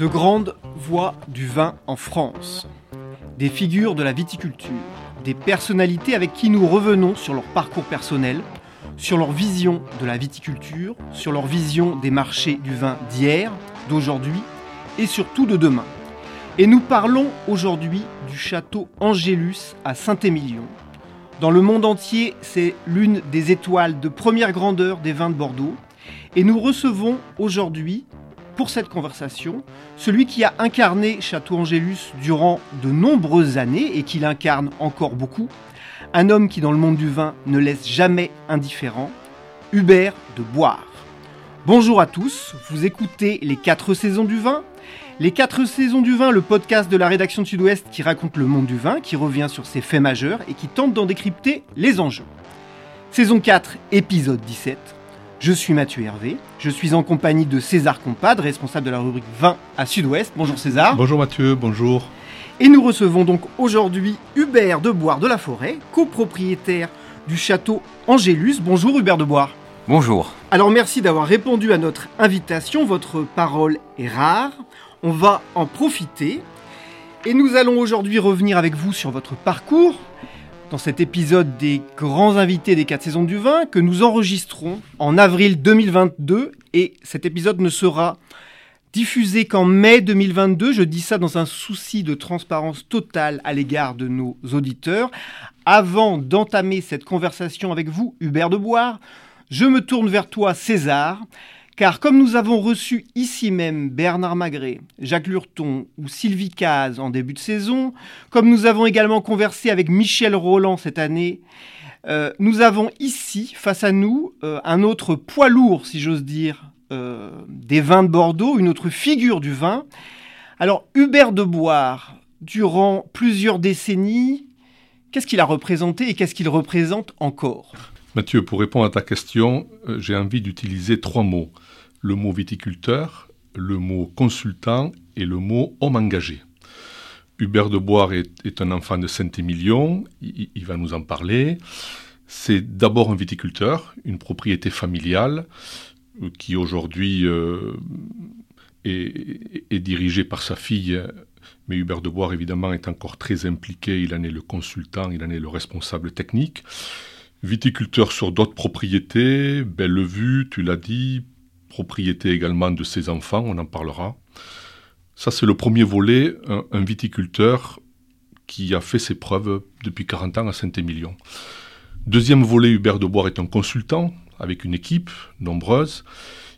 De grandes voix du vin en France, des figures de la viticulture, des personnalités avec qui nous revenons sur leur parcours personnel, sur leur vision de la viticulture, sur leur vision des marchés du vin d'hier, d'aujourd'hui et surtout de demain. Et nous parlons aujourd'hui du château Angélus à Saint-Émilion. Dans le monde entier, c'est l'une des étoiles de première grandeur des vins de Bordeaux. Et nous recevons aujourd'hui pour cette conversation, celui qui a incarné Château Angélus durant de nombreuses années et qui l'incarne encore beaucoup, un homme qui dans le monde du vin ne laisse jamais indifférent, Hubert de Boire. Bonjour à tous, vous écoutez Les 4 saisons du vin. Les 4 saisons du vin, le podcast de la rédaction Sud-Ouest qui raconte le monde du vin, qui revient sur ses faits majeurs et qui tente d'en décrypter les enjeux. Saison 4, épisode 17. Je suis Mathieu Hervé, je suis en compagnie de César Compadre, responsable de la rubrique 20 à Sud-Ouest. Bonjour César. Bonjour Mathieu, bonjour. Et nous recevons donc aujourd'hui Hubert de Boire de la Forêt, copropriétaire du château Angélus. Bonjour Hubert de Boire. Bonjour. Alors merci d'avoir répondu à notre invitation, votre parole est rare, on va en profiter. Et nous allons aujourd'hui revenir avec vous sur votre parcours, dans cet épisode des grands invités des 4 saisons du vin que nous enregistrons en avril 2022 et cet épisode ne sera diffusé qu'en mai 2022. Je dis ça dans un souci de transparence totale à l'égard de nos auditeurs. Avant d'entamer cette conversation avec vous, Hubert de Boire, je me tourne vers toi, César. Car comme nous avons reçu ici même Bernard Magret, Jacques Lurton ou Sylvie Caz en début de saison, comme nous avons également conversé avec Michel Roland cette année, euh, nous avons ici, face à nous, euh, un autre poids lourd, si j'ose dire, euh, des vins de Bordeaux, une autre figure du vin. Alors, Hubert de Boire, durant plusieurs décennies, qu'est-ce qu'il a représenté et qu'est-ce qu'il représente encore? Mathieu, pour répondre à ta question, j'ai envie d'utiliser trois mots le mot viticulteur, le mot consultant et le mot homme engagé. Hubert de Boire est, un enfant de Saint-Émilion, il, va nous en parler. C'est d'abord un viticulteur, une propriété familiale euh, qui aujourd'hui euh, est, dirigée par sa fille, mais Hubert de Boire évidemment est encore très impliqué, il en est le consultant, il en est le responsable technique. Viticulteur sur d'autres propriétés, belle vue, tu l'as dit, propriété également de ses enfants, on en parlera. Ça, c'est le premier volet, un, viticulteur qui a fait ses preuves depuis 40 ans à Saint-Émilion. Deuxième volet, Hubert de Boire est un consultant avec une équipe nombreuse.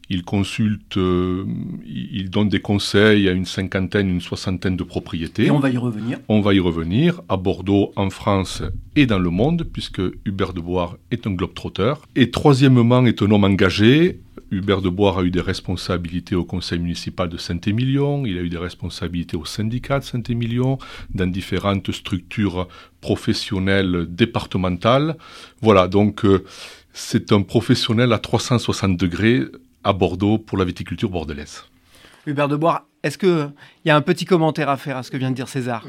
Il consulte, euh, il donne des conseils à une cinquantaine, une soixantaine de propriétés. Et on va y revenir. On va y revenir à Bordeaux, en France et dans le monde, puisque Hubert de Boire est un globe-trotteur. Et troisièmement, est un homme engagé, Hubert de Boire a eu des responsabilités au conseil municipal de Saint-Émilion, il a eu des responsabilités au syndicat de Saint-Émilion, dans différentes structures professionnelles départementales. Voilà, donc euh, c'est un professionnel à 360 degrés à Bordeaux pour la viticulture bordelaise. Hubert de est-ce qu'il y a un petit commentaire à faire à ce que vient de dire César?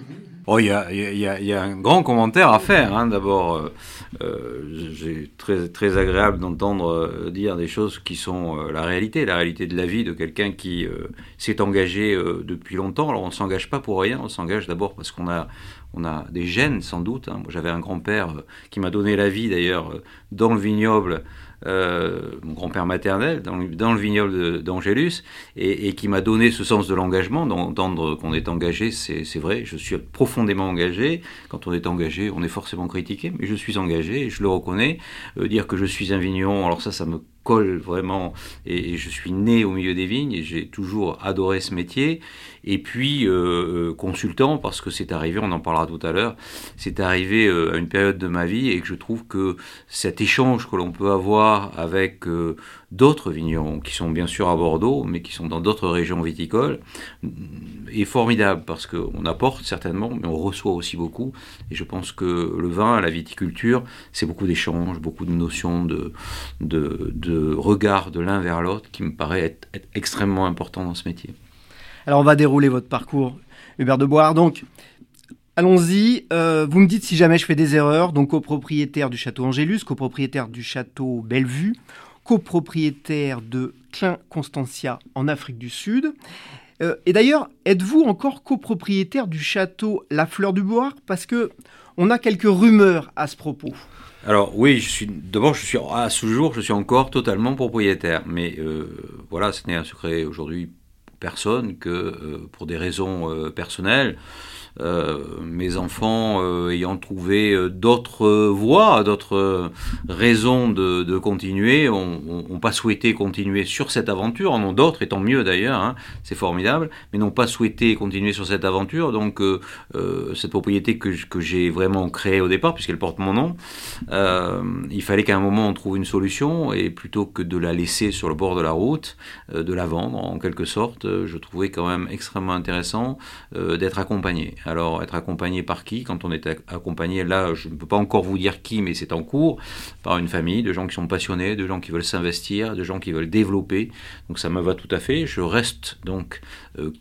Oh, il y a, un grand commentaire à faire. Hein. D'abord, euh, euh, j'ai très, très agréable d'entendre euh, dire des choses qui sont la réalité, la réalité de la vie de quelqu'un qui s'est engagé depuis longtemps. Alors, on ne s'engage pas pour rien, on s'engage d'abord parce qu'on a, des gènes sans doute. Hein. J'avais un grand-père qui m'a donné la vie d'ailleurs dans le vignoble euh, mon grand-père maternel, dans le, vignoble d'Angélus, et, qui m'a donné ce sens de l'engagement, d'entendre qu'on est engagé, c'est vrai, je suis profondément engagé. Quand on est engagé, on est forcément critiqué, mais je suis engagé, je le reconnais. Euh, dire que je suis un vigneron, alors ça, ça me colle vraiment, et, je suis né au milieu des vignes, et j'ai toujours adoré ce métier. Et puis, euh, euh, consultant, parce que c'est arrivé, on en parlera tout à l'heure, c'est arrivé euh, à une période de ma vie, et que je trouve que cet échange que l'on peut avoir avec d'autres vignerons qui sont bien sûr à Bordeaux, mais qui sont dans d'autres régions viticoles, est formidable parce qu'on apporte certainement, mais on reçoit aussi beaucoup. Et je pense que le vin, la viticulture, c'est beaucoup d'échanges, beaucoup de notions de, de, de regard de l'un vers l'autre qui me paraît être, extrêmement important dans ce métier. Alors on va dérouler votre parcours, Hubert de Boire. Donc, Allons-y. Euh, vous me dites si jamais je fais des erreurs. Donc, copropriétaire du château Angélus, copropriétaire du château Bellevue, copropriétaire de Clin Constantia en Afrique du Sud. Euh, et d'ailleurs, êtes-vous encore copropriétaire du château La Fleur du Bois Parce que on a quelques rumeurs à ce propos. Alors oui, je suis d'abord je suis à ce jour je suis encore totalement propriétaire, mais euh, voilà, ce n'est un secret aujourd'hui pour personne que euh, pour des raisons personnelles, euh, mes enfants euh, ayant trouvé euh, d'autres voies, d'autres raisons de, continuer, ont, pas souhaité continuer sur cette aventure, en ont d'autres, et tant mieux d'ailleurs, hein, c'est formidable, mais n'ont pas souhaité continuer sur cette aventure. Donc cette propriété que j'ai vraiment créée au départ, puisqu'elle porte mon nom, il fallait qu'à un moment on trouve une solution, et plutôt que de la laisser sur le bord de la route, de la vendre en quelque sorte, je trouvais quand même extrêmement intéressant d'être accompagné. Alors, être accompagné par qui? Quand on est accompagné, là, je ne peux pas encore vous dire qui, mais c'est en cours, par une famille, de gens qui sont passionnés, de gens qui veulent s'investir, de gens qui veulent développer. Donc, ça me va tout à fait. Je reste donc euh,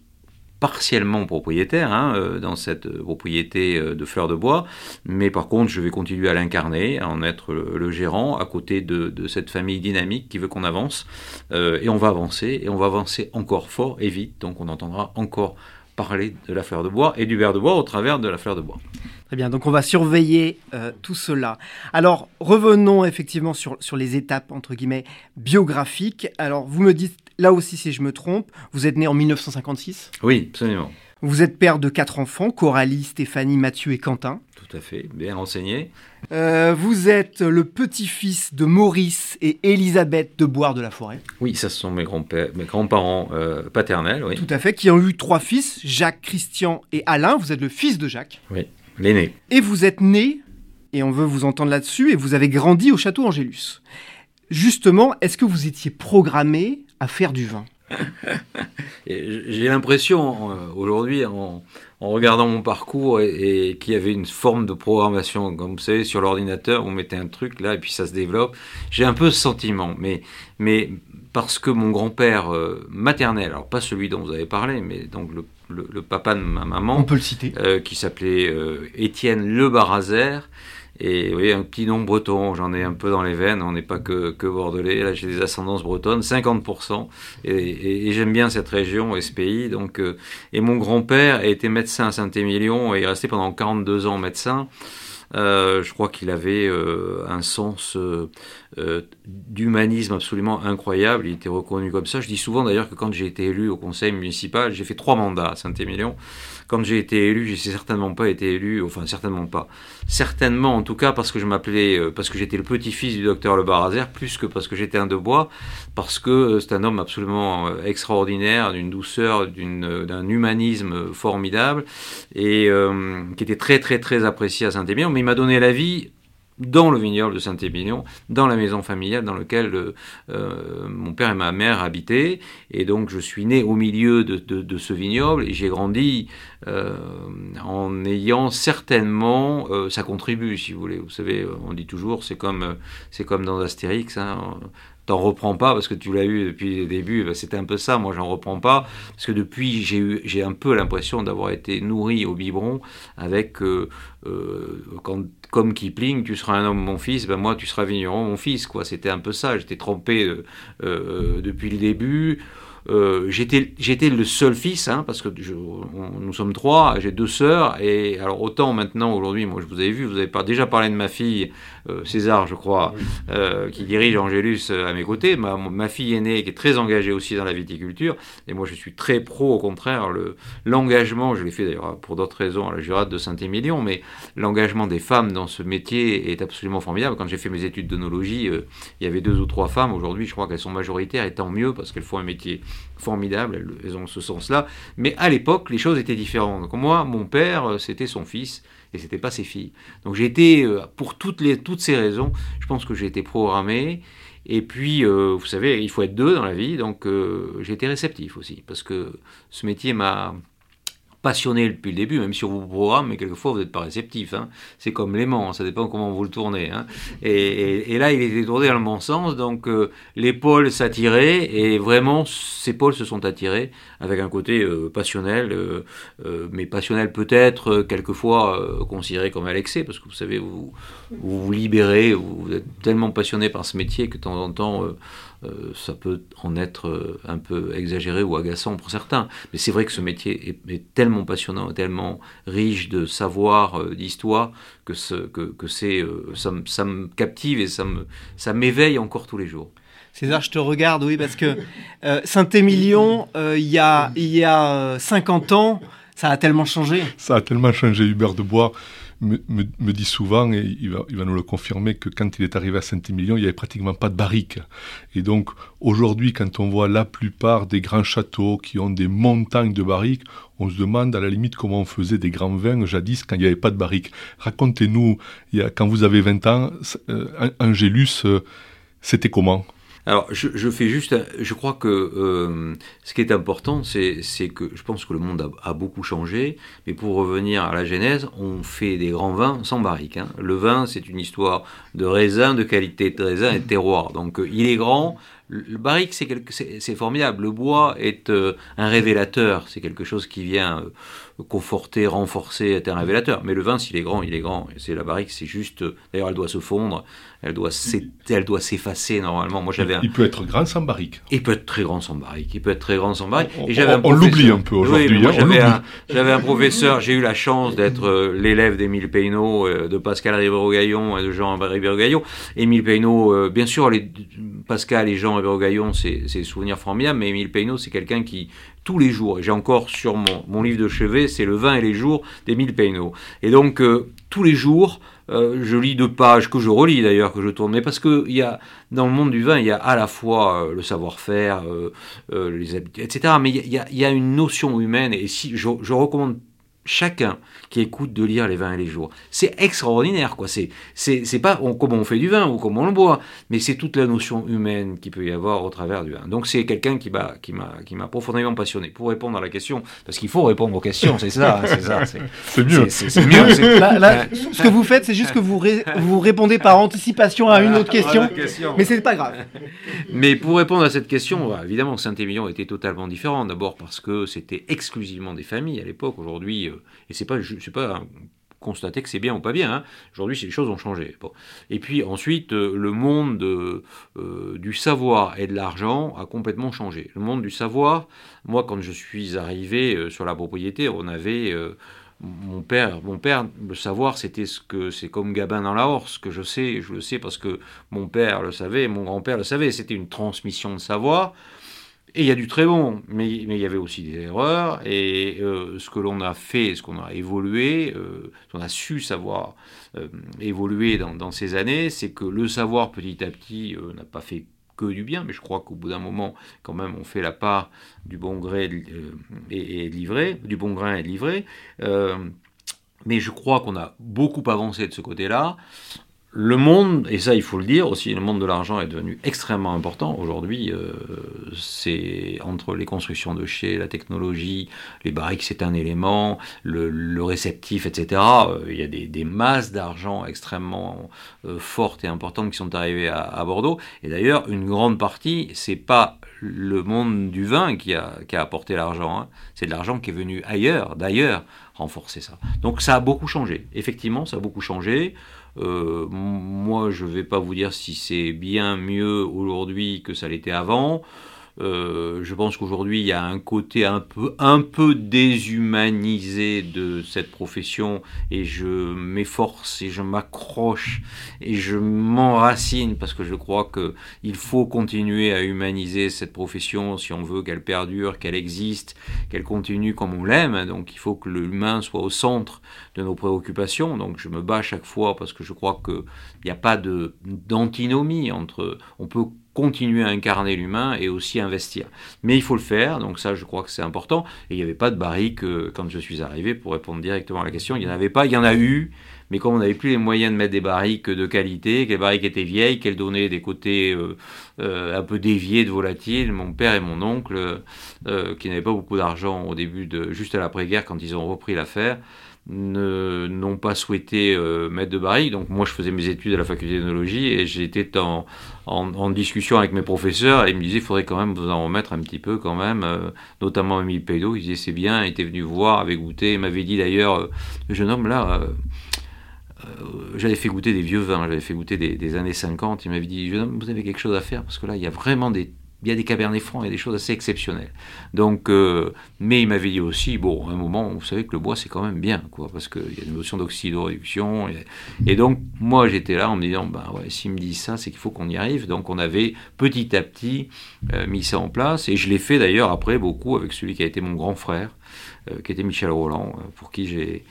partiellement propriétaire hein, euh, dans cette propriété euh, de fleurs de bois, mais par contre je vais continuer à l'incarner, à en être le, gérant à côté de, cette famille dynamique qui veut qu'on avance, et on va avancer, et on va avancer encore fort et vite, donc on entendra encore parler de la fleur de bois et du verre de bois au travers de la fleur de bois. Très bien, donc on va surveiller euh, tout cela. Alors revenons effectivement sur, sur les étapes entre guillemets biographiques. Alors vous me dites là aussi si je me trompe, vous êtes né en 1956 Oui, absolument. Vous êtes père de quatre enfants, Coralie, Stéphanie, Mathieu et Quentin. Tout à fait, bien renseigné. Euh, vous êtes le petit-fils de Maurice et Elisabeth de Boire de la Forêt. Oui, ça ce sont mes, grands mes grands-parents euh, paternels, oui. Tout à fait, qui ont eu trois fils, Jacques, Christian et Alain. Vous êtes le fils de Jacques. Oui, l'aîné. Et vous êtes né, et on veut vous entendre là-dessus, et vous avez grandi au château Angélus. Justement, est-ce que vous étiez programmé à faire du vin? J'ai l'impression euh, aujourd'hui, en, regardant mon parcours, et, qu'il y avait une forme de programmation. Comme vous savez, sur l'ordinateur, on mettait un truc là, et puis ça se développe. J'ai un peu ce sentiment, mais, mais parce que mon grand-père euh, maternel, alors pas celui dont vous avez parlé, mais donc le, papa de ma maman, on peut le citer, euh, qui s'appelait Étienne Le Barazer, et vous voyez, un petit nom breton, j'en ai un peu dans les veines, on n'est pas que, que bordelais, là j'ai des ascendances bretonnes, 50%, et, j'aime bien cette région et ce pays. Donc, euh, et mon grand-père a été médecin à Saint-Émilion et est resté pendant 42 ans médecin. Euh, je crois qu'il avait euh, un sens d'humanisme absolument incroyable. Il était reconnu comme ça. Je dis souvent d'ailleurs que quand j'ai été élu au conseil municipal, j'ai fait trois mandats à Saint-Émilion quand j'ai été élu, j'ai certainement pas été élu, enfin certainement pas. Certainement, en tout cas, parce que je m'appelais, euh, parce que j'étais le petit-fils du docteur Le Barazer, plus que parce que j'étais un de bois, parce que euh, c'est un homme absolument euh, extraordinaire, d'une douceur, d'un humanisme formidable, et qui était très très très apprécié à Saint-Émilion, m'a donné la vie dans le vignoble de Saint-Émilion, dans la maison familiale dans laquelle euh, euh, mon père et ma mère habitaient. Et donc je suis né au milieu de, ce vignoble et j'ai grandi euh, en ayant certainement, ça contribue si vous voulez. Vous savez, on dit toujours, c'est comme, comme dans Astérix, hein, t'en reprends pas parce que tu l'as eu depuis le début. Ben, c'était un peu ça. Moi, j'en reprends pas parce que depuis, j'ai eu, j'ai un peu l'impression d'avoir été nourri au biberon avec, euh, euh, quand, comme Kipling, tu seras un homme, mon fils. Ben moi, tu seras vigneron, mon fils. Quoi. C'était un peu ça. J'étais trempé euh, depuis le début. j'étais j'étais le seul fils, hein, parce que nous sommes trois, j'ai deux sœurs, et alors autant maintenant aujourd'hui, moi je vous avais vu, vous avez déjà parlé de ma fille César, je crois, euh, qui dirige Angélus à mes côtés, ma, ma, fille aînée qui est très engagée aussi dans la viticulture, et moi je suis très pro au contraire, le l'engagement, je l'ai fait d'ailleurs pour d'autres raisons à la Jurade de Saint-Émilion, mais l'engagement des femmes dans ce métier est absolument formidable. Quand j'ai fait mes études d'onologie, il y avait deux ou trois femmes. Aujourd'hui, je crois qu'elles sont majoritaires, et tant mieux parce qu'elles font un métier formidable, elles, ont ce sens-là. Mais à l'époque, les choses étaient différentes. Donc moi, mon père, euh, c'était son fils et c'était pas ses filles. Donc j'ai été, euh, pour toutes, les, toutes ces raisons, je pense que j'ai été programmé. Et puis, euh, vous savez, il faut être deux dans la vie, donc j'ai été réceptif aussi, parce que ce métier m'a passionné depuis le début, même si on vous programme, mais quelquefois vous n'êtes pas réceptif. Hein. C'est comme l'aimant, ça dépend comment vous le tournez. Hein. Et, là, il était tourné dans le bon sens, donc euh, l'épaule s'attirait, et vraiment, ses épaules se sont attirées avec un côté euh, passionnel, euh, mais passionnel peut-être quelquefois considéré comme à l'excès, parce que vous savez, vous vous, vous libérez, vous êtes tellement passionné par ce métier que de temps en temps euh, ça peut en être euh, un peu exagéré ou agaçant pour certains. Mais c'est vrai que ce métier est, tellement passionnant, tellement riche de savoir, euh, d'histoire, que, que, que c'est, ça, ça, me captive et ça, me, ça m'éveille encore tous les jours. César, je te regarde, oui, parce que Saint-Émilion, il y a, il y a 50 ans, ça a tellement changé. Ça a tellement changé, Hubert de Bois me, dit souvent, et il va, il va, nous le confirmer, que quand il est arrivé à Saint-Émilion, il n'y avait pratiquement pas de barriques. Et donc, aujourd'hui, quand on voit la plupart des grands châteaux qui ont des montagnes de barriques, on se demande à la limite comment on faisait des grands vins jadis quand il n'y avait pas de barriques. Racontez-nous, quand vous avez 20 ans, euh, Angélus, euh, c'était comment? Alors, je, fais juste, je crois que euh, ce qui est important, c'est que je pense que le monde a, beaucoup changé, mais pour revenir à la genèse, on fait des grands vins sans barrique. Hein. Le vin, c'est une histoire de raisin, de qualité de raisin et de terroir. Donc, euh, il est grand, le barrique, c'est formidable. Le bois est euh, un révélateur. C'est quelque chose qui vient conforter, renforcer, être un révélateur. Mais le vin, s'il est grand, il est grand. C'est la barrique, c'est juste. D'ailleurs, elle doit se fondre, elle doit s'effacer normalement. Moi, j'avais. Il peut être grand sans barrique. Il peut être très grand sans barrique. Il peut être très grand sans barrique. On, on, l'oublie un peu aujourd'hui. Hein, j'avais un, professeur. J'ai eu la chance d'être euh, l'élève d'Émile Peynaud, euh, de Pascal Ribero-Gaillon et de Jean Ribero-Gaillon. Émile Peynaud, euh, bien sûr, les, Pascal et Jean Ribero-Gaillon, c'est des souvenirs formidables, mais Émile Peynaud, c'est quelqu'un qui tous les jours, et j'ai encore sur mon, mon, livre de chevet, c'est Le vin et les jours d'Émile Peynaud. Et donc, euh, tous les jours, euh, je lis deux pages, que je relis d'ailleurs, que je tourne, mais parce que y a, dans le monde du vin, il y a à la fois euh, le savoir-faire, les habitudes, etc., mais il y, y, a, une notion humaine, et si je, je recommande chacun qui écoute de lire les vins et les jours. C'est extraordinaire, quoi. C'est, c'est, pas comment on fait du vin ou comment on le boit, mais c'est toute la notion humaine qui peut y avoir au travers du vin. Donc c'est quelqu'un qui m'a, qui m'a, qui m'a profondément passionné. Pour répondre à la question, parce qu'il faut répondre aux questions, c'est ça, c'est ça. C'est, mieux. C'est, mieux. ce que vous faites, c'est juste que vous, vous répondez par anticipation à une autre question, mais c'est pas grave. Mais pour répondre à cette question, évidemment, Saint-Émilion était totalement différent. D'abord parce que c'était exclusivement des familles à l'époque. Aujourd'hui, et c'est pas sais pas constater que c'est bien ou pas bien. Hein. Aujourd'hui, les choses ont changé. Et puis ensuite, euh, le monde euh, du savoir et de l'argent a complètement changé. Le monde du savoir, moi, quand je suis arrivé euh, sur la propriété, on avait mon père, mon père, le savoir, c'était ce que c'est comme Gabin dans la Horse, que je sais, je le sais parce que mon père le savait, mon grand-père le savait. C'était une transmission de savoir. Et il y a du très bon, mais, il y avait aussi des erreurs. Et euh, ce que l'on a fait, ce qu'on a évolué, euh, ce qu'on a su savoir euh, évoluer dans, dans, ces années, c'est que le savoir petit à petit n'a pas fait que du bien, mais je crois qu'au bout d'un moment, quand même, on fait la part du bon gré et, et livré, du bon grain et livré. mais je crois qu'on a beaucoup avancé de ce côté-là le monde, et ça il faut le dire aussi, le monde de l'argent est devenu extrêmement important. Aujourd'hui, euh, c'est entre les constructions de chez, la technologie, les barriques c'est un élément, le, réceptif, etc. Euh, il y a des, masses d'argent extrêmement euh, fortes et importantes qui sont arrivées à, Bordeaux. Et d'ailleurs, une grande partie, c'est pas le monde du vin qui a, apporté l'argent, hein. c'est de l'argent qui est venu ailleurs, d'ailleurs, renforcer ça. Donc ça a beaucoup changé. Effectivement, ça a beaucoup changé. Euh, moi, je ne vais pas vous dire si c'est bien mieux aujourd'hui que ça l'était avant. Euh, je pense qu'aujourd'hui, il y a un côté un peu, un peu déshumanisé de cette profession et je m'efforce et je m'accroche et je m'enracine parce que je crois qu'il faut continuer à humaniser cette profession si on veut qu'elle perdure, qu'elle existe, qu'elle continue comme on l'aime. Donc il faut que l'humain soit au centre de nos préoccupations. Donc je me bats chaque fois parce que je crois qu'il n'y a pas d'antinomie entre... On peut continuer à incarner l'humain et aussi investir. Mais il faut le faire, donc ça je crois que c'est important. Et il n'y avait pas de barrique euh, quand je suis arrivé, pour répondre directement à la question, il n'y en avait pas, il y en a eu, mais comme on n'avait plus les moyens de mettre des barriques de qualité, que les barriques étaient vieilles, qu'elles donnaient des côtés euh, euh, un peu déviés de volatiles, mon père et mon oncle, qui n'avaient pas beaucoup d'argent au début de, juste à l'après-guerre quand ils ont repris l'affaire, n'ont pas souhaité euh, mettre de barrique. Donc moi, je faisais mes études à la faculté d'ethnologie et j'étais en, en, discussion avec mes professeurs et ils me disaient, il faudrait quand même vous en remettre un petit peu quand même, euh, notamment Emile Paydo, il disait, c'est bien, il était venu voir, avait goûté, il m'avait dit d'ailleurs, euh, le jeune homme là... j'avais fait goûter des vieux vins, j'avais fait goûter des, des années 50. Il m'avait dit, jeune homme, vous avez quelque chose à faire parce que là, il y a vraiment des il y a des cabernets francs, il y a des choses assez exceptionnelles. Donc, euh, mais il m'avait dit aussi, bon, à un moment, vous savez que le bois c'est quand même bien, quoi, parce qu'il y a une notion d'oxydoréduction. Et, donc, moi j'étais là en me disant, ben ouais, s'il me dit ça, c'est qu'il faut qu'on y arrive. Donc, on avait petit à petit euh, mis ça en place, et je l'ai fait d'ailleurs après beaucoup avec celui qui a été mon grand frère, euh, qui était Michel Roland, pour qui j'ai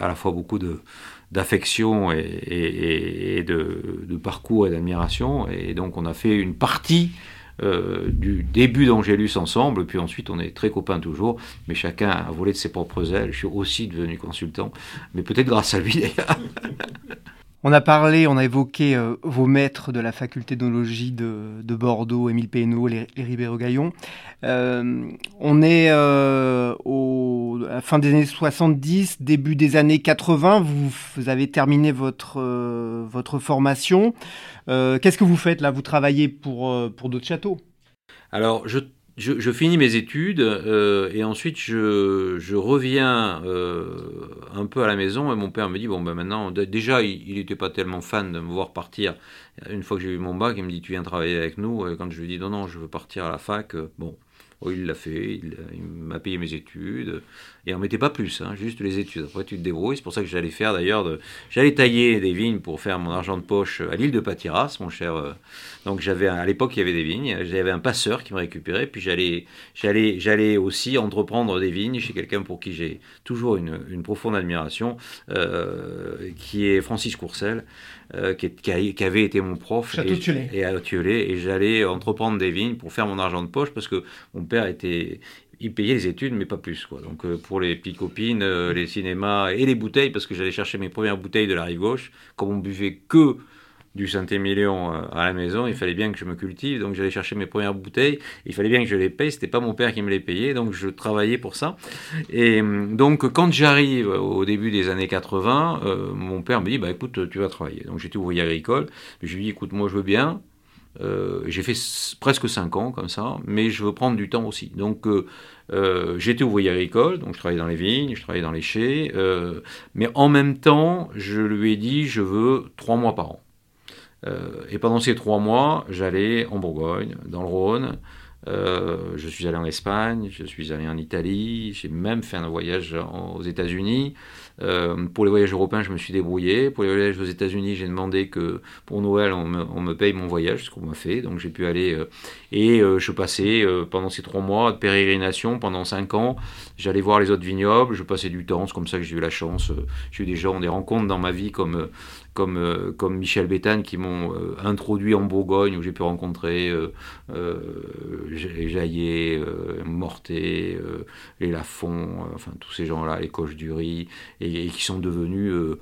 à la fois beaucoup de d'affection et, de, parcours et d'admiration. Et donc on a fait une partie euh, du début d'Angélus ensemble, puis ensuite on est très copains toujours, mais chacun a volé de ses propres ailes. Je suis aussi devenu consultant, mais peut-être grâce à lui d'ailleurs. On a parlé, on a évoqué euh, vos maîtres de la faculté d'onologie de, de, Bordeaux, Émile Pénaud, les, les Ribéro-Gaillon. Euh, on est euh, au, à la fin des années 70, début des années 80. Vous, avez terminé votre, votre formation. Qu'est-ce que vous faites là? Vous travaillez pour, pour d'autres châteaux? Alors, je je, finis mes études euh, et ensuite je, je reviens euh, un peu à la maison et mon père me dit bon ben maintenant déjà il n'était pas tellement fan de me voir partir une fois que j'ai eu mon bac il me dit tu viens travailler avec nous et quand je lui dis non non je veux partir à la fac euh, bon Oh, il l'a fait, il, m'a payé mes études, et on mettait pas plus, hein, juste les études. Après, tu te débrouilles, c'est pour ça que j'allais faire d'ailleurs, j'allais tailler des vignes pour faire mon argent de poche à l'île de Patiras, mon cher. Euh, donc j'avais, à l'époque, il y avait des vignes, j'avais un passeur qui me récupérait, puis j'allais, j'allais, j'allais aussi entreprendre des vignes chez quelqu'un pour qui j'ai toujours une, profonde admiration, euh, qui est Francis Courcel, euh, qui, qui, avait été mon prof et, et, à Thiollet, et j'allais entreprendre des vignes pour faire mon argent de poche parce que mon père était il payait les études, mais pas plus. Quoi. Donc euh, pour les petites copines, euh, les cinémas et les bouteilles, parce que j'allais chercher mes premières bouteilles de la rive gauche, comme on buvait que du Saint-Émilion euh, à la maison, il fallait bien que je me cultive, donc j'allais chercher mes premières bouteilles, il fallait bien que je les paye, c'était pas mon père qui me les payait, donc je travaillais pour ça. Et hum, donc quand j'arrive au début des années 80, euh, mon père me dit, bah écoute, tu vas travailler. Donc j'étais ouvrier agricole, je lui dis, écoute, moi je veux bien, euh, j'ai fait presque 5 ans comme ça, mais je veux prendre du temps aussi. Donc euh, j'étais ouvrier agricole, donc je travaillais dans les vignes, je travaillais dans les chais, euh, mais en même temps, je lui ai dit, je veux 3 mois par an. Euh, et pendant ces trois mois, j'allais en Bourgogne, dans le Rhône. Euh, je suis allé en Espagne, je suis allé en Italie, j'ai même fait un voyage aux États-Unis. Euh, pour les voyages européens, je me suis débrouillé. Pour les voyages aux États-Unis, j'ai demandé que pour Noël, on me, paye mon voyage, ce qu'on m'a fait. Donc j'ai pu aller. Et je passais pendant ces trois mois de pérégrination, pendant cinq ans, j'allais voir les autres vignobles, je passais du temps. C'est comme ça que j'ai eu la chance. j'ai eu des gens, des rencontres dans ma vie comme comme, comme Michel Béthane qui m'ont introduit en Bourgogne où j'ai pu rencontrer euh, Jaillet, Mortet, les Lafont, enfin tous ces gens-là, les Coches du Riz, et, qui sont devenus, euh,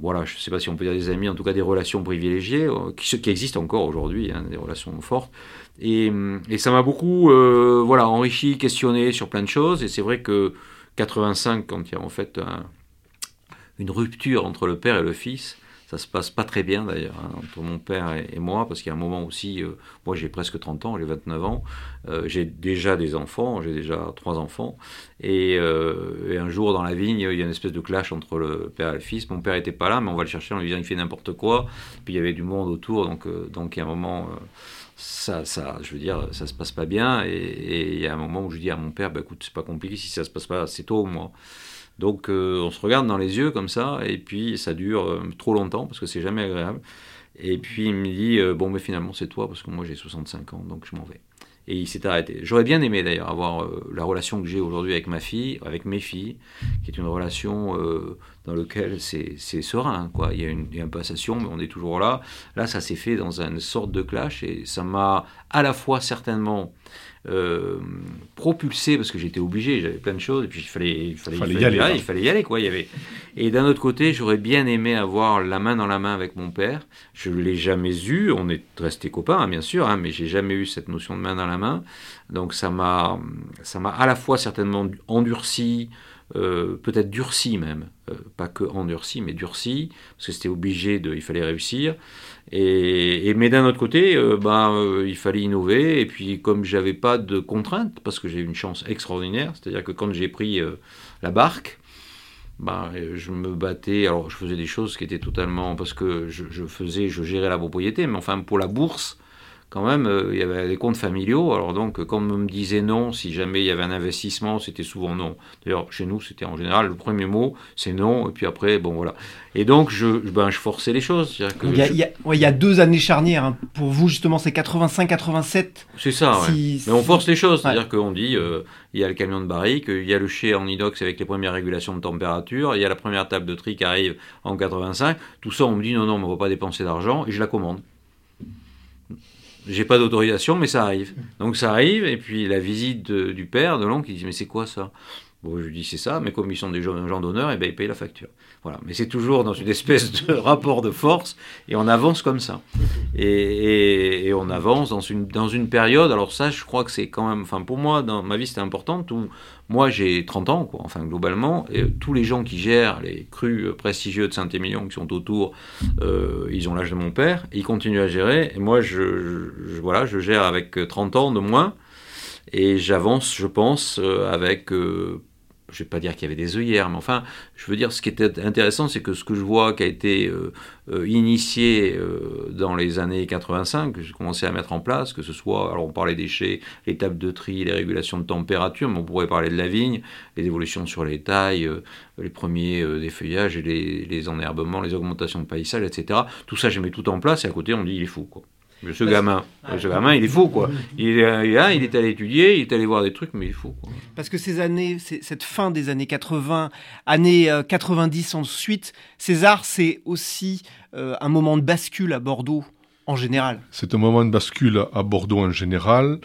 voilà, je ne sais pas si on peut dire des amis, en tout cas des relations privilégiées, euh, qui, existent encore aujourd'hui, hein, des relations fortes. Et, et ça m'a beaucoup euh, voilà, enrichi, questionné sur plein de choses. Et c'est vrai que 85, quand il y a en fait une rupture entre le père et le fils, Ça se passe pas très bien d'ailleurs hein, entre mon père et, moi, parce qu'il y a un moment aussi, euh, moi j'ai presque 30 ans, j'ai 29 ans, euh, j'ai déjà des enfants, j'ai déjà trois enfants, et, et, un jour dans la vigne, il y a une espèce de clash entre le père et le fils. Mon père était pas là, mais on va le chercher, on lui dit il fait n'importe quoi, puis il y avait du monde autour, donc, donc il y a un moment ça, ça, je veux dire, ça se passe pas bien. Et il y a un moment où je dis à mon père, bah, écoute, c'est pas compliqué si ça se passe pas c'est tôt ou moi. Donc euh, on se regarde dans les yeux comme ça, et puis ça dure euh, trop longtemps parce que c'est jamais agréable. Et puis il me dit, euh, bon, mais finalement c'est toi parce que moi j'ai 65 ans, donc je m'en vais. Et il s'est arrêté. J'aurais bien aimé d'ailleurs avoir la relation que j'ai aujourd'hui avec ma fille, avec mes filles, qui est une relation dans laquelle c'est serein. Quoi. Il, y a une, il y a une passation, mais on est toujours là. Là, ça s'est fait dans une sorte de clash, et ça m'a à la fois certainement euh, propulsé parce que j'étais obligé, j'avais plein de choses et puis il fallait, il fallait, y aller, il fallait y aller quoi. Il y avait et d'un autre côté, j'aurais bien aimé avoir la main dans la main avec mon père. Je l'ai jamais eu. On est restés copains hein, bien sûr, hein, mais j'ai jamais eu cette notion de main dans la main. Donc ça m'a, ça m'a à la fois certainement endurci. Euh, peut-être durci même, euh, pas que endurci, mais durci, parce que c'était obligé de, il fallait réussir. Et, mais d'un autre côté, euh, ben, euh, il fallait innover. Et puis, comme j'avais pas de contraintes, parce que j'ai eu une chance extraordinaire, c'est-à-dire que quand j'ai pris euh, la barque, ben, je me battais. Alors, je faisais des choses qui étaient totalement parce que je, je faisais, je gérais la propriété, mais enfin pour la bourse quand même, euh, il y avait des comptes familiaux. Alors donc, comme on me disait non, si jamais il y avait un investissement, c'était souvent non. D'ailleurs, chez nous, c'était en général le premier mot, c'est non, et puis après, bon voilà. Et donc, je, ben, je forçais les choses. Que il, y a, il, y a, deux années charnières. Hein. Pour vous, justement, c'est 85-87. C'est ça, Mais on force les choses. C'est-à-dire qu'on dit, euh, il y a le camion de barrique, il y a le chai en inox avec les premières régulations de température, il y a la première table de tri qui arrive en 85. Tout ça, on me dit non, non, on ne va pas dépenser d'argent, et je la commande. J'ai pas d'autorisation, mais ça arrive. Donc ça arrive, et puis la visite du père, de l'oncle, il dit Mais c'est quoi ça? Bon, je lui dis C'est ça, mais comme ils sont des gens, d'honneur, et eh ben, ils payent la facture. Voilà. Mais c'est toujours dans une espèce de rapport de force, et on avance comme ça. Et, on avance dans une, dans une période, alors ça, je crois que c'est quand même, enfin pour moi, dans ma vie, c'était important, tout, moi, j'ai 30 ans, quoi, enfin, globalement, et tous les gens qui gèrent les crus prestigieux de Saint-Émilion qui sont autour, euh, ils ont l'âge de mon père, ils continuent à gérer, et moi, je, voilà, je gère avec 30 ans de moins, et j'avance, je pense, euh, avec euh, je ne vais pas dire qu'il y avait des œillères, mais enfin, je veux dire, ce qui était intéressant, c'est que ce que je vois qui a été euh, euh, initié euh, dans les années 85, que j'ai commencé à mettre en place, que ce soit, alors on parlait des déchets, les tables de tri, les régulations de température, mais on pourrait parler de la vigne, les évolutions sur les tailles, les premiers défeuillages et les, les, enherbements, les augmentations de paillissage, etc. Tout ça, j'ai mis tout en place, et à côté, on dit, il est fou, quoi. Ce gamin, ce gamin, il est fou, quoi. Il est, il est allé étudier, il est allé voir des trucs, mais il est fou, quoi. Parce que ces années, cette fin des années 80, années 90 euh, ensuite, César, c'est aussi euh, un moment de bascule à Bordeaux en général. C'est un moment de bascule à Bordeaux en général.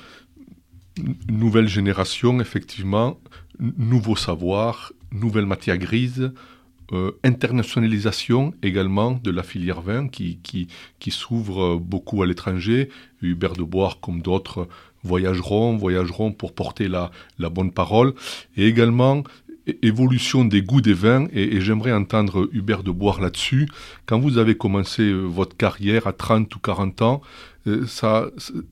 Nouvelle génération, effectivement, nouveau savoir, nouvelle matière grise, euh, internationalisation également de la filière vin qui, s'ouvre beaucoup à l'étranger. Hubert de Bois, comme d'autres, voyageront, voyageront pour porter la, bonne parole. Et également évolution des goûts des vins, et, j'aimerais entendre Hubert de Bois là-dessus. Quand vous avez commencé euh, votre carrière à 30 ou 40 ans, ça,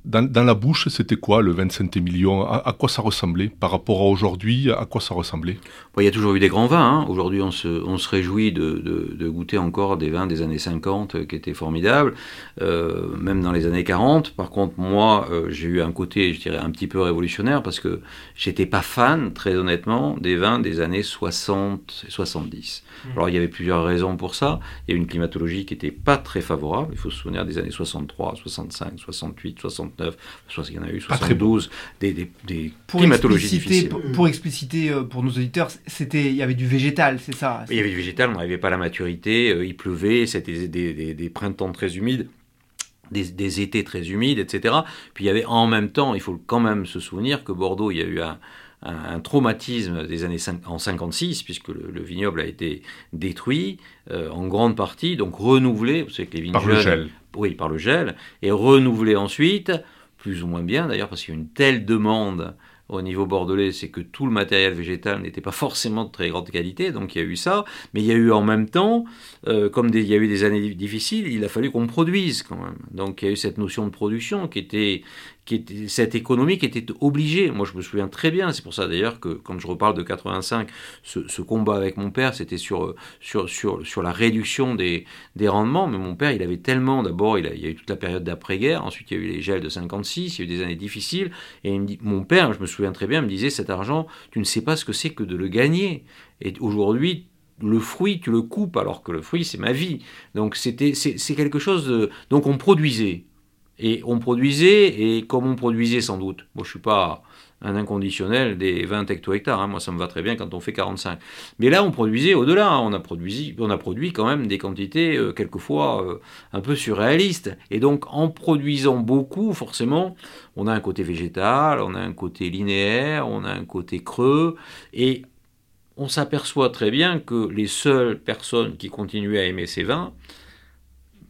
dans, la bouche, c'était quoi le 25 millions? À, à, quoi ça ressemblait par rapport à aujourd'hui? À quoi ça ressemblait? Il y a toujours eu des grands vins. Hein. Aujourd'hui, on se, on se réjouit de, de, goûter encore des vins des années 50 euh, qui étaient formidables, euh, même dans les années 40. Par contre, moi, j'ai eu un côté, je dirais, un petit peu révolutionnaire parce que j'étais pas fan, très honnêtement, des vins des années 60 et 70. Mmh. Alors, il y avait plusieurs raisons pour ça. Il y a une climatologie qui n'était pas très favorable. Il faut se souvenir des années 63, 65. 68, 69, il y en a eu 72, des, des, des pour climatologies difficiles. Pour, expliciter euh, pour nos auditeurs, c'était, il y avait du végétal, c'est ça? Il y avait du végétal, on n'arrivait pas à la maturité, euh, il pleuvait, c'était des, des, printemps très humides. Des, étés très humides, etc. Puis il y avait en même temps, il faut quand même se souvenir que Bordeaux, il y a eu un, un, traumatisme des années en 56, puisque le, vignoble a été détruit euh, en grande partie, donc renouvelé. Vous savez que les vignes par le gel. Oui, par le gel, et renouvelé ensuite, plus ou moins bien d'ailleurs, parce qu'il y a une telle demande au niveau bordelais, c'est que tout le matériel végétal n'était pas forcément de très grande qualité, donc il y a eu ça. Mais il y a eu en même temps, euh, comme il y a eu des années difficiles, il a fallu qu'on produise quand même. Donc il y a eu cette notion de production qui était, cette économie qui était obligée. Moi, je me souviens très bien, c'est pour ça d'ailleurs que quand je reparle de 85, ce, combat avec mon père, c'était sur, sur, sur, sur la réduction des, des rendements. Mais mon père, il avait tellement, d'abord, il, il, y a eu toute la période d'après-guerre, ensuite il y a eu les gels de 56, il y a eu des années difficiles. Et mon père, je me souviens très bien, me disait, cet argent, tu ne sais pas ce que c'est que de le gagner. Et aujourd'hui, le fruit, tu le coupes, alors que le fruit, c'est ma vie. Donc c'était, c'est quelque chose de... Donc on produisait. Et on produisait, et comme on produisait sans doute, moi je suis pas un inconditionnel des 20 hecto-hectares, hein, moi ça me va très bien quand on fait 45. Mais là on produisait au-delà, hein. on, a produit, on a produit quand même des quantités euh, quelquefois euh, un peu surréalistes. Et donc en produisant beaucoup, forcément, on a un côté végétal, on a un côté linéaire, on a un côté creux, et on s'aperçoit très bien que les seules personnes qui continuaient à aimer ces vins,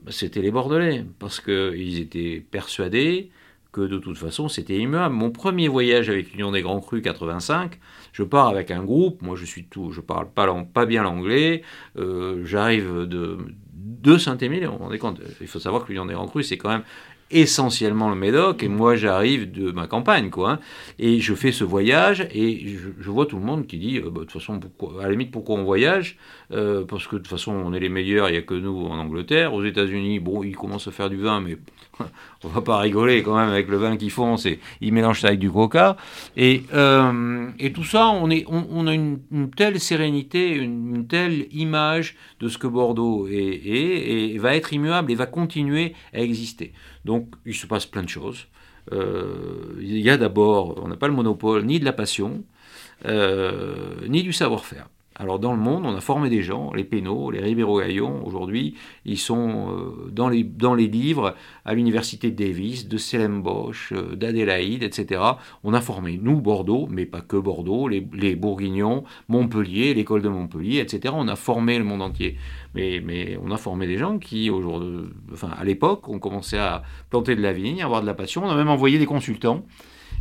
c'était les Bordelais, parce qu'ils étaient persuadés que de toute façon c'était immuable. Mon premier voyage avec l'Union des Grands Crus 85, je pars avec un groupe, moi je suis tout, je parle pas, bien l'anglais, euh, j'arrive de, de Saint-Émile, on est compte, il faut savoir que l'Union des Grands Crus c'est quand même essentiellement le Médoc et moi j'arrive de ma campagne quoi hein. et je fais ce voyage et je, vois tout le monde qui dit euh, bah, de toute façon à la limite pourquoi on voyage euh, parce que de toute façon on est les meilleurs il n'y a que nous en Angleterre aux États-Unis bon ils commencent à faire du vin mais on va pas rigoler quand même avec le vin qu'ils font, c'est ils mélangent ça avec du coca et, euh, et tout ça on, est, on, a une, telle sérénité, une, telle image de ce que Bordeaux est, et va être immuable et va continuer à exister. Donc il se passe plein de choses. Euh, il y a d'abord, on n'a pas le monopole ni de la passion, euh, ni du savoir-faire. Alors dans le monde, on a formé des gens, les Pénaud, les Ribéro-Gaillon, aujourd'hui, ils sont euh, dans, les, dans les livres à l'université de Davis, de Stellenbosch, euh, d'Adélaïde, etc. On a formé, nous, Bordeaux, mais pas que Bordeaux, les, les Bourguignons, Montpellier, l'école de Montpellier, etc. On a formé le monde entier. Mais, mais on a formé des gens qui, aujourd'hui, enfin, à l'époque, ont commencé à planter de la vigne, à avoir de la passion. On a même envoyé des consultants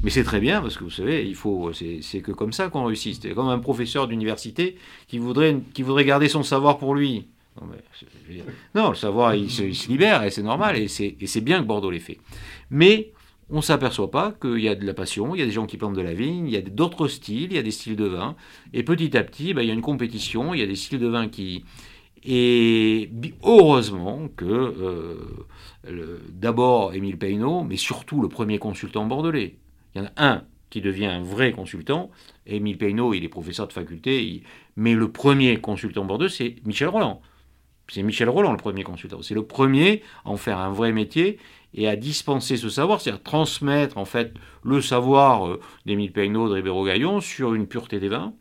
mais c'est très bien parce que vous savez, il faut, c'est que comme ça qu'on réussit. C'est comme un professeur d'université qui voudrait, qui voudrait garder son savoir pour lui. Non, le savoir, il se, libère et c'est normal et c'est bien que Bordeaux l'ait fait. Mais on ne s'aperçoit pas qu'il y a de la passion, il y a des gens qui plantent de la vigne, il y a d'autres styles, il y a des styles de vin. Et petit à petit, ben, il y a une compétition, il y a des styles de vin qui... Et heureusement que euh, d'abord Émile Peynaud, mais surtout le premier consultant bordelais, il y en a un qui devient un vrai consultant. Émile Peynaud, il est professeur de faculté, mais le premier consultant Bordeaux, c'est Michel Roland. C'est Michel Roland le premier consultant. C'est le premier à en faire un vrai métier et à dispenser ce savoir, c'est-à-dire transmettre en fait le savoir euh, d'Émile Peynaud, de Ribéro Gaillon sur une pureté des vins,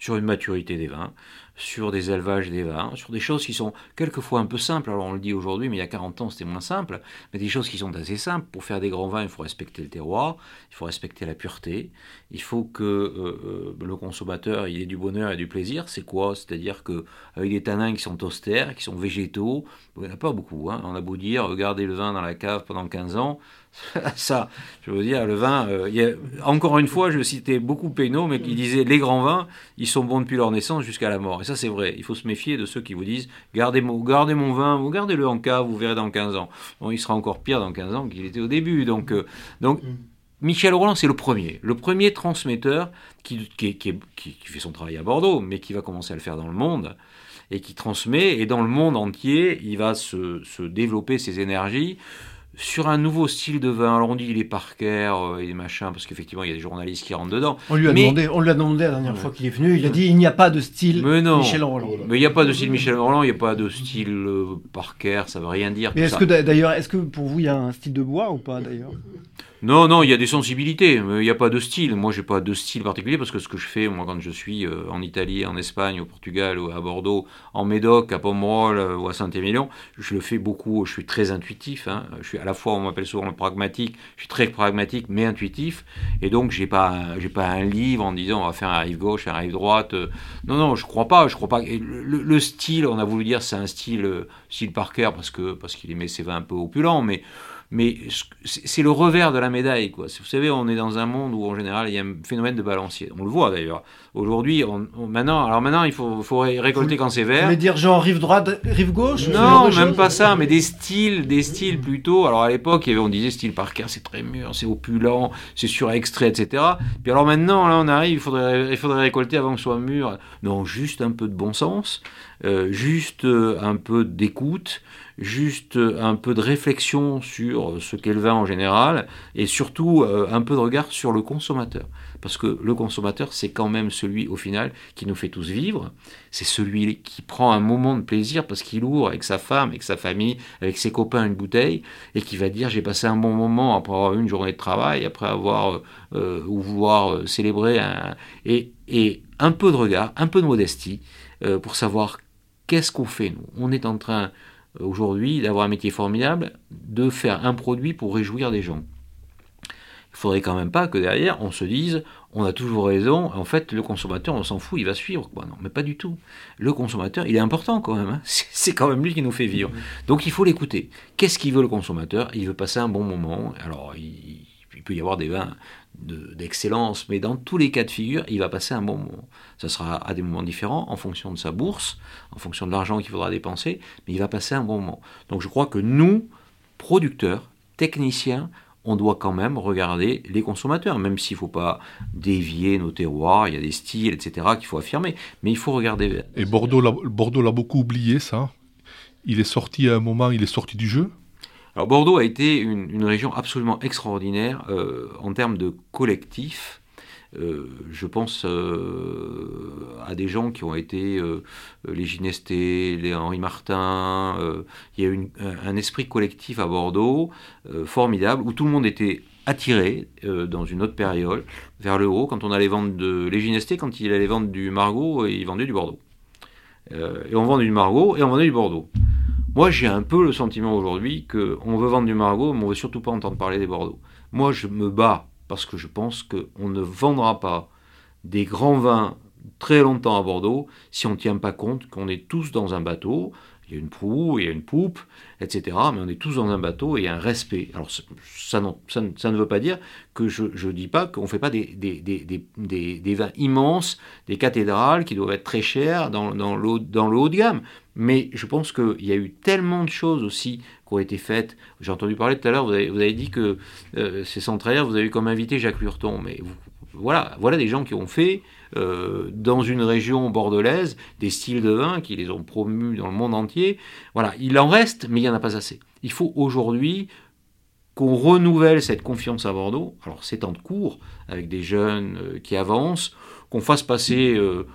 sur une maturité des vins, sur des élevages des vins, sur des choses qui sont quelquefois un peu simples. Alors on le dit aujourd'hui, mais il y a 40 ans c'était moins simple, mais des choses qui sont assez simples. Pour faire des grands vins, il faut respecter le terroir, il faut respecter la pureté, il faut que euh, euh, le consommateur il ait du bonheur et du plaisir. C'est quoi? C'est-à-dire que avec des tanins qui sont austères, qui sont végétaux, il n'y en a pas beaucoup. Hein. On a beau dire, regardez le vin dans la cave pendant 15 ans, ça, je veux dire, le vin. Euh, encore une fois, je citais beaucoup Pénaud, mais qui disait les grands vins, ils sont bons depuis leur naissance jusqu'à la mort. Et ça, c'est vrai. Il faut se méfier de ceux qui vous disent gardez mon, gardez mon vin, vous gardez-le en cave, vous verrez dans 15 ans. Bon, il sera encore pire dans 15 ans qu'il était au début. Donc, euh, donc Michel Roland, c'est le premier, le premier transmetteur qui, qui, qui, qui, fait son travail à Bordeaux, mais qui va commencer à le faire dans le monde et qui transmet. Et dans le monde entier, il va se, se développer ses énergies sur un nouveau style de vin. Alors on dit il est Parker euh, et des machins, parce qu'effectivement il y a des journalistes qui rentrent dedans. On lui a, demandé, on lui a demandé la dernière fois qu'il est venu, il a dit il n'y a pas de style Michel Roland. Mais il n'y a pas de style Michel Roland, il n'y a pas de style euh, Parker, ça veut rien dire. Mais est-ce que d'ailleurs, est-ce que pour vous il y a un style de bois ou pas d'ailleurs? Non, non, il y a des sensibilités, il n'y a pas de style. Moi, j'ai pas de style particulier parce que ce que je fais, moi, quand je suis euh, en Italie, en Espagne, au Portugal, à Bordeaux, en Médoc, à Pomerol euh, ou à Saint-Émilion, je le fais beaucoup. Je suis très intuitif. Hein. Je suis à la fois, on m'appelle souvent le pragmatique. Je suis très pragmatique, mais intuitif. Et donc, j'ai pas, pas un livre en disant on va faire un rive gauche, un rive droite. Non, non, je crois pas. Je crois pas. le, style, on a voulu dire c'est un style, style Parker parce que parce qu'il aimait ses vins un peu opulents, mais Mais c'est le revers de la médaille. Quoi. Vous savez, on est dans un monde où en général il y a un phénomène de balancier. On le voit d'ailleurs. Aujourd'hui, maintenant, alors maintenant il faut, faut récolter quand c'est vert. Vous voulez dire genre rive droite, rive gauche Non, même pas ça, mais des styles, des styles plutôt. Alors à l'époque, on disait style Parker, c'est très mûr, c'est opulent, c'est sur extrait, etc. Puis alors maintenant, là on arrive, il faudrait, il faudrait récolter avant que ce soit mûr. Non, juste un peu de bon sens, euh, juste euh, un peu d'écoute juste un peu de réflexion sur ce qu'est le vin en général, et surtout euh, un peu de regard sur le consommateur. Parce que le consommateur, c'est quand même celui, au final, qui nous fait tous vivre. C'est celui qui prend un moment de plaisir parce qu'il ouvre avec sa femme, avec sa famille, avec ses copains une bouteille, et qui va dire j'ai passé un bon moment après avoir une journée de travail, après avoir euh, euh, ou vouloir célébrer un, et, et, un peu de regard, un peu de modestie, pour savoir qu'est-ce qu'on fait nous. On est en train aujourd'hui d'avoir un métier formidable, de faire un produit pour réjouir des gens. Il faudrait quand même pas que derrière on se dise on a toujours raison, en fait le consommateur on s'en fout, il va suivre. Non, mais pas du tout. Le consommateur, il est important quand même, hein. c'est quand même lui qui nous fait vivre. Donc il faut l'écouter. Qu'est-ce qu'il veut le consommateur? Il veut passer un bon moment. Alors il, peut y avoir des vins d'excellence, mais dans tous les cas de figure, il va passer un bon moment. Ça sera à des moments différents en fonction de sa bourse, en fonction de l'argent qu'il faudra dépenser, mais il va passer un bon moment. Donc je crois que nous, producteurs, techniciens, on doit quand même regarder les consommateurs, même s'il ne faut pas dévier nos terroirs, il y a des styles, etc., qu'il faut affirmer, mais il faut regarder. Et Bordeaux l'a beaucoup oublié, ça Il est sorti à un moment, il est sorti du jeu? Alors Bordeaux a été une, région absolument extraordinaire euh, en termes de collectif. Euh, je pense euh, à des gens qui ont été les Ginesté, les Henri Martin. il y a eu un esprit collectif à Bordeaux formidable où tout le monde était attiré dans une autre période vers le haut. Quand on allait vendre de les Ginesté, quand il allait vendre du Margot, il vendait du Bordeaux. et on vendait du Margot et on vendait du Bordeaux. Moi, j'ai un peu le sentiment aujourd'hui qu'on veut vendre du Margot, mais on veut surtout pas entendre parler des Bordeaux. Moi, je me bats parce que je pense qu'on ne vendra pas des grands vins très longtemps à Bordeaux si on ne tient pas compte qu'on est tous dans un bateau il y a une proue, il y a une poupe, etc. Mais on est tous dans un bateau et il y a un respect. Alors ça, ça, ne veut pas dire que je ne dis pas qu'on ne fait pas des, des, des, des, vins immenses, des cathédrales qui doivent être très chères dans, dans, le, dans le haut de gamme. Mais je pense qu'il y a eu tellement de choses aussi qui ont été faites. J'ai entendu parler tout à l'heure, vous vous avez dit que euh, c'est centraire, vous avez comme invité Jacques Lurton. Mais voilà, voilà des gens qui ont fait euh, dans une région bordelaise des styles de vin qui les ont promus dans le monde entier. Voilà, il en reste, mais il n'y en a pas assez. Il faut aujourd'hui qu'on renouvelle cette confiance à Bordeaux. Alors c'est en cours, avec des jeunes euh, qui avancent, qu'on fasse passer euh,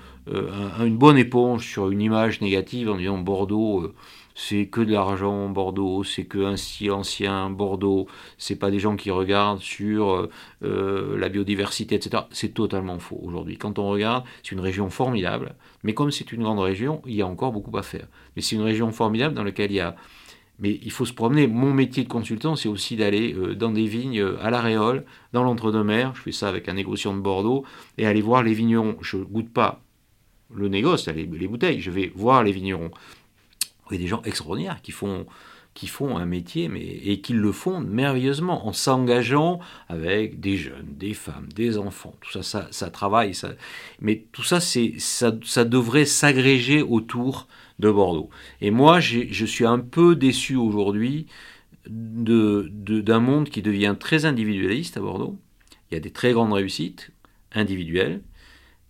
une bonne éponge sur une image négative en disant Bordeaux c'est que de l'argent Bordeaux, c'est que un style ancien Bordeaux, c'est pas des gens qui regardent sur euh, euh, la biodiversité, etc. C'est totalement faux aujourd'hui. Quand on regarde, c'est une région formidable, mais comme c'est une grande région, il y a encore beaucoup à faire. Mais c'est une région formidable dans laquelle il y a mais il faut se promener. Mon métier de consultant, c'est aussi d'aller euh, dans des vignes à la Réole, dans l'entre-deux-mer. Je fais ça avec un négociant de Bordeaux et aller voir les vignerons. Je goûte pas le négoce, les bouteilles. Je vais voir les vignerons. Des gens extraordinaires qui font, qui font un métier mais, et qui le font merveilleusement en s'engageant avec des jeunes, des femmes, des enfants. Tout ça, ça, travaille. Ça, mais tout ça, c'est, ça, ça devrait s'agréger autour de Bordeaux. Et moi, je suis un peu déçu aujourd'hui de, d'un monde qui devient très individualiste à Bordeaux. Il y a des très grandes réussites individuelles.